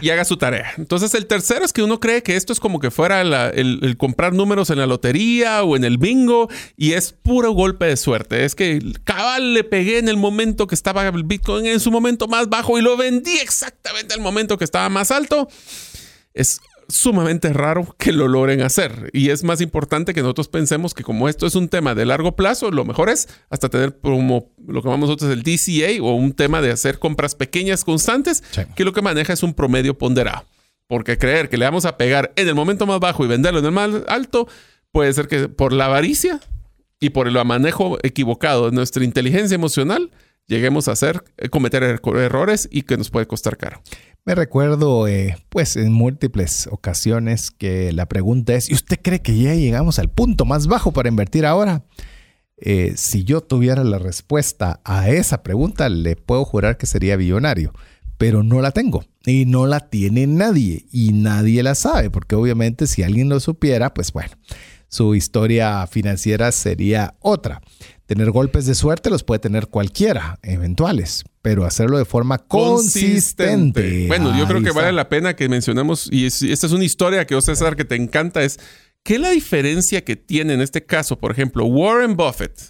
y haga su tarea. Entonces, el tercero es que uno cree que esto es como que fuera la- el, el comprar números en la lotería o en el bingo y es puro golpe de suerte. Es que cabal le pegué en el momento que estaba el Bitcoin en su momento más bajo y lo vendí exactamente al momento que estaba más alto. Es sumamente raro que lo logren hacer. Y es más importante que nosotros pensemos que como esto es un tema de largo plazo, lo mejor es hasta tener como lo que llamamos nosotros el DCA o un tema de hacer compras pequeñas constantes, Sí. que lo que maneja es un promedio ponderado. Porque creer que le vamos a pegar en el momento más bajo y venderlo en el más alto, puede ser que por la avaricia y por el manejo equivocado de nuestra inteligencia emocional, lleguemos a hacer, cometer er- errores y que nos puede costar caro. Me recuerdo, eh, pues, en múltiples ocasiones que la pregunta es, ¿y usted cree que ya llegamos al punto más bajo para invertir ahora? Eh, si yo tuviera la respuesta a esa pregunta, le puedo jurar que sería billonario, pero no la tengo y no la tiene nadie y nadie la sabe, porque obviamente si alguien lo supiera, pues bueno, su historia financiera sería otra. Tener golpes de suerte los puede tener cualquiera, eventuales, pero hacerlo de forma consistente. Bueno, yo creo que está. vale la pena que mencionemos, y es- esta es una historia que, César, que te encanta, es ¿qué es la diferencia que tiene en este caso, por ejemplo, Warren Buffett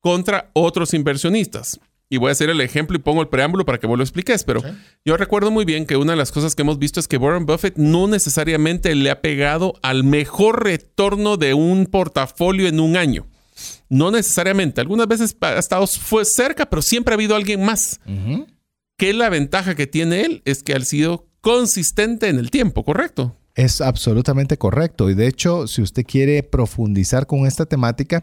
contra otros inversionistas? Y voy a hacer el ejemplo y pongo el preámbulo para que vos lo expliques, pero yo recuerdo muy bien que una de las cosas que hemos visto es que Warren Buffett no necesariamente le ha pegado al mejor retorno de un portafolio en un año. No necesariamente. Algunas veces ha estado fue cerca, pero siempre ha habido alguien más. Que la ventaja que tiene él es que ha sido consistente en el tiempo, ¿correcto? Es absolutamente correcto. Y de hecho, si usted quiere profundizar con esta temática,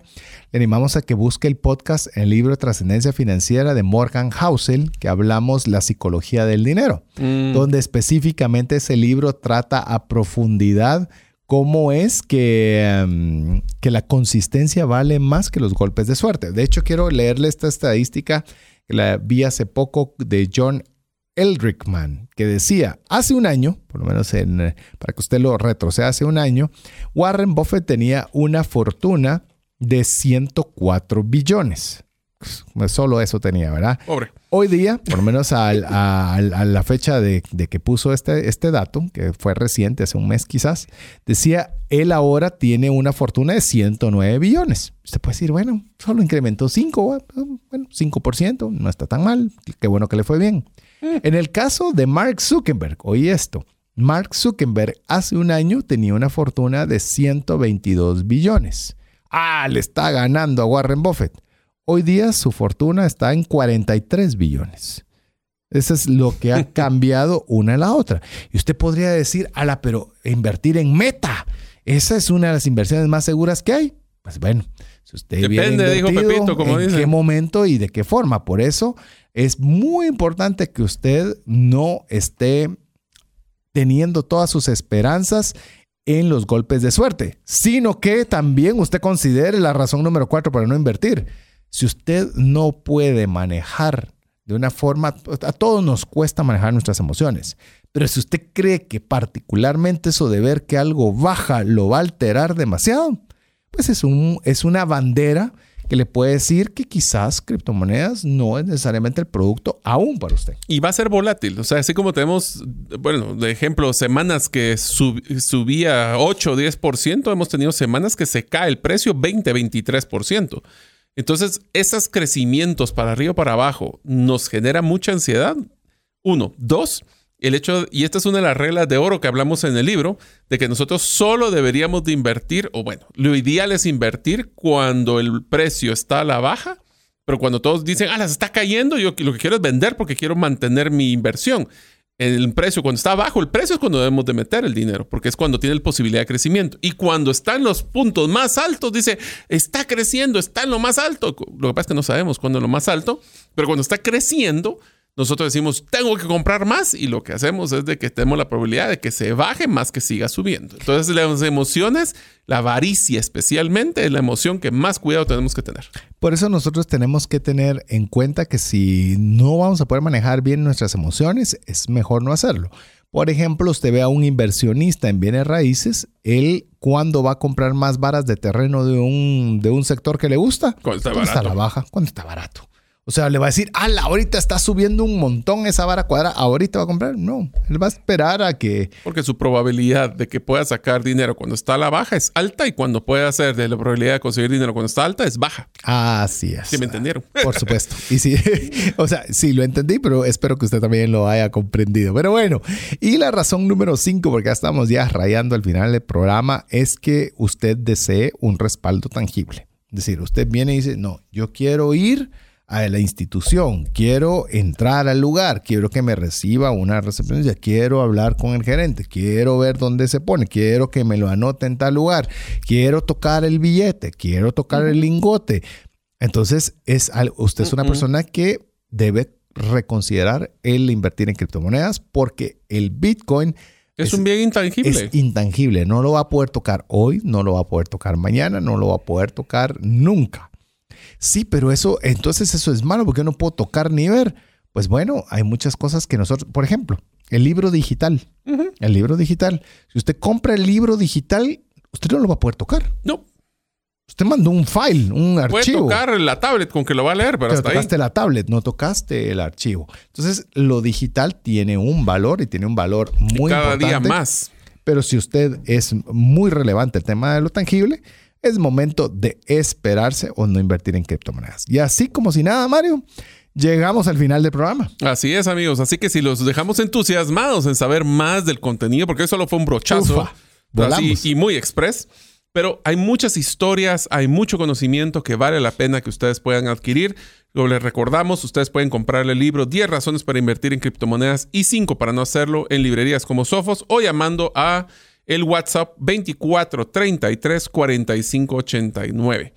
le animamos a que busque el podcast, el libro Trascendencia Financiera de Morgan Housel, que hablamos la psicología del dinero, Mm. donde específicamente ese libro trata a profundidad cómo es que, em, que la consistencia vale más que los golpes de suerte. De hecho, quiero leerle esta estadística que la vi hace poco de John Eldrickman, que decía, hace un año, por lo menos en, eh, para que usted lo retroceda, hace un año, Warren Buffett tenía una fortuna de 104 billones. Pues, solo eso tenía, ¿verdad? Pobre. Hoy día, por lo menos a, la fecha de, que puso este, este dato, que fue reciente, hace un mes quizás, decía, él ahora tiene una fortuna de 109 billones. Usted puede decir, bueno, solo incrementó 5, bueno, 5%, no está tan mal, qué bueno que le fue bien. Mm. En el caso de Mark Zuckerberg, oí esto, Mark Zuckerberg hace un año tenía una fortuna de 122 billones. Ah, le está ganando a Warren Buffett. Hoy día su fortuna está en 43 billones. Eso es lo que ha cambiado una a la otra. Y usted podría decir, ala, pero invertir en meta, esa es una de las inversiones más seguras que hay. Pues bueno, si usted Depende, dijo Pepito, como en qué momento y de qué forma. Por eso es muy importante que usted no esté teniendo todas sus esperanzas en los golpes de suerte, sino que también usted considere la razón número cuatro para no invertir si usted no puede manejar de una forma, a todos nos cuesta manejar nuestras emociones, pero si usted cree que particularmente eso de ver que algo baja lo va a alterar demasiado, pues es, un, es una bandera que le puede decir que quizás criptomonedas no es necesariamente el producto aún para usted. Y va a ser volátil. O sea, así como tenemos, bueno, de ejemplo, semanas que subía 8 o 10%, hemos tenido semanas que se cae el precio 20, 23%. Entonces, esos crecimientos para arriba o para abajo nos genera mucha ansiedad. Uno. Dos, el hecho, y esta es una de las reglas de oro que hablamos en el libro, de que nosotros solo deberíamos de invertir, o bueno, lo ideal es invertir cuando el precio está a la baja, pero cuando todos dicen, ah, las está cayendo, yo lo que quiero es vender porque quiero mantener mi inversión el precio, cuando está bajo el precio es cuando debemos de meter el dinero, porque es cuando tiene la posibilidad de crecimiento. Y cuando está en los puntos más altos, dice, está creciendo, está en lo más alto. Lo que pasa es que no sabemos cuándo es lo más alto, pero cuando está creciendo, nosotros decimos, tengo que comprar más y lo que hacemos es de que tenemos la probabilidad de que se baje más que siga subiendo. Entonces las emociones, la avaricia especialmente, es la emoción que más cuidado tenemos que tener. Por eso nosotros tenemos que tener en cuenta que si no vamos a poder manejar bien nuestras emociones, es mejor no hacerlo. Por ejemplo, usted ve a un inversionista en bienes raíces, él cuando va a comprar más varas de terreno de un, de un sector que le gusta, cuando está, barato. está la baja, cuando está barato. O sea, le va a decir, ala, ahorita está subiendo un montón esa vara cuadrada, ahorita va a comprar. No, él va a esperar a que... Porque su probabilidad de que pueda sacar dinero cuando está a la baja es alta y cuando puede hacer de la probabilidad de conseguir dinero cuando está alta es baja. Así es. ¿Sí me entendieron? Por supuesto. Y sí, o sea, sí lo entendí, pero espero que usted también lo haya comprendido. Pero bueno, y la razón número cinco, porque ya estamos ya rayando al final del programa, es que usted desee un respaldo tangible. Es decir, usted viene y dice, no, yo quiero ir a la institución, quiero entrar al lugar, quiero que me reciba una recepción, quiero hablar con el gerente, quiero ver dónde se pone, quiero que me lo anote en tal lugar, quiero tocar el billete, quiero tocar el lingote. Entonces, es, usted es una persona que debe reconsiderar el invertir en criptomonedas porque el Bitcoin es, un bien intangible. Es intangible, no lo va a poder tocar hoy, no lo va a poder tocar mañana, no lo va a poder tocar nunca. Sí, pero eso, entonces eso es malo porque yo no puedo tocar ni ver. Pues bueno, hay muchas cosas que nosotros, por ejemplo, el libro digital. El libro digital. Si usted compra el libro digital, usted no lo va a poder tocar. No. Usted mandó un file, un archivo. Puede tocar la tablet con que lo va a leer, pero, pero tocaste la tablet, no tocaste el archivo. Entonces, lo digital tiene un valor y tiene un valor muy Cada día más. Pero si usted es muy relevante el tema de lo tangible, es momento de esperarse o no invertir en criptomonedas. Y así como si nada, Mario, llegamos al final del programa. Así es, amigos. Así que si los dejamos entusiasmados en saber más del contenido, porque eso solo fue un brochazo y muy express. Pero hay muchas historias, hay mucho conocimiento que vale la pena que ustedes puedan adquirir. Lo les recordamos, ustedes pueden comprar el libro 10 razones para invertir en criptomonedas y 5 para no hacerlo en librerías como Sofos o llamando a el WhatsApp 24 33 45 89.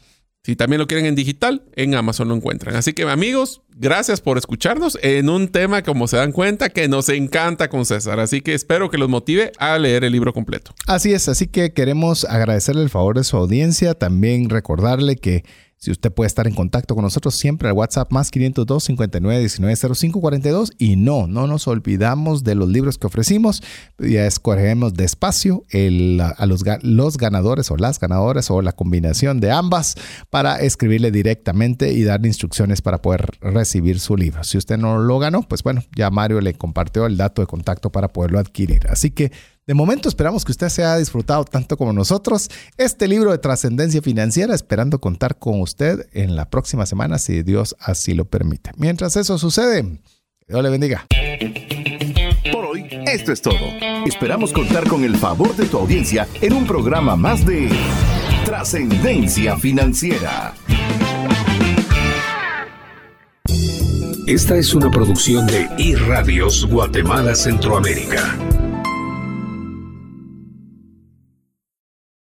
Si también lo quieren en digital, en Amazon lo encuentran. Así que amigos, gracias por escucharnos en un tema, como se dan cuenta, que nos encanta con César. Así que espero que los motive a leer el libro completo. Así es, así que queremos agradecerle el favor de su audiencia, también recordarle que si usted puede estar en contacto con nosotros siempre al WhatsApp más 502 59 19 05 42 y no, no nos olvidamos de los libros que ofrecimos. Ya escogemos despacio a los, los ganadores o las ganadoras o la combinación de ambas para escribirle directamente y darle instrucciones para poder recibir su libro. Si usted no lo ganó, pues bueno, ya Mario le compartió el dato de contacto para poderlo adquirir. Así que de momento esperamos que usted se haya disfrutado tanto como nosotros este libro de trascendencia financiera, esperando contar con usted en la próxima semana si Dios así lo permite. Mientras eso sucede, Dios le bendiga. Por hoy, esto es todo. Esperamos contar con el favor de tu audiencia en un programa más de trascendencia financiera. Esta es una producción de iRadios Guatemala Centroamérica.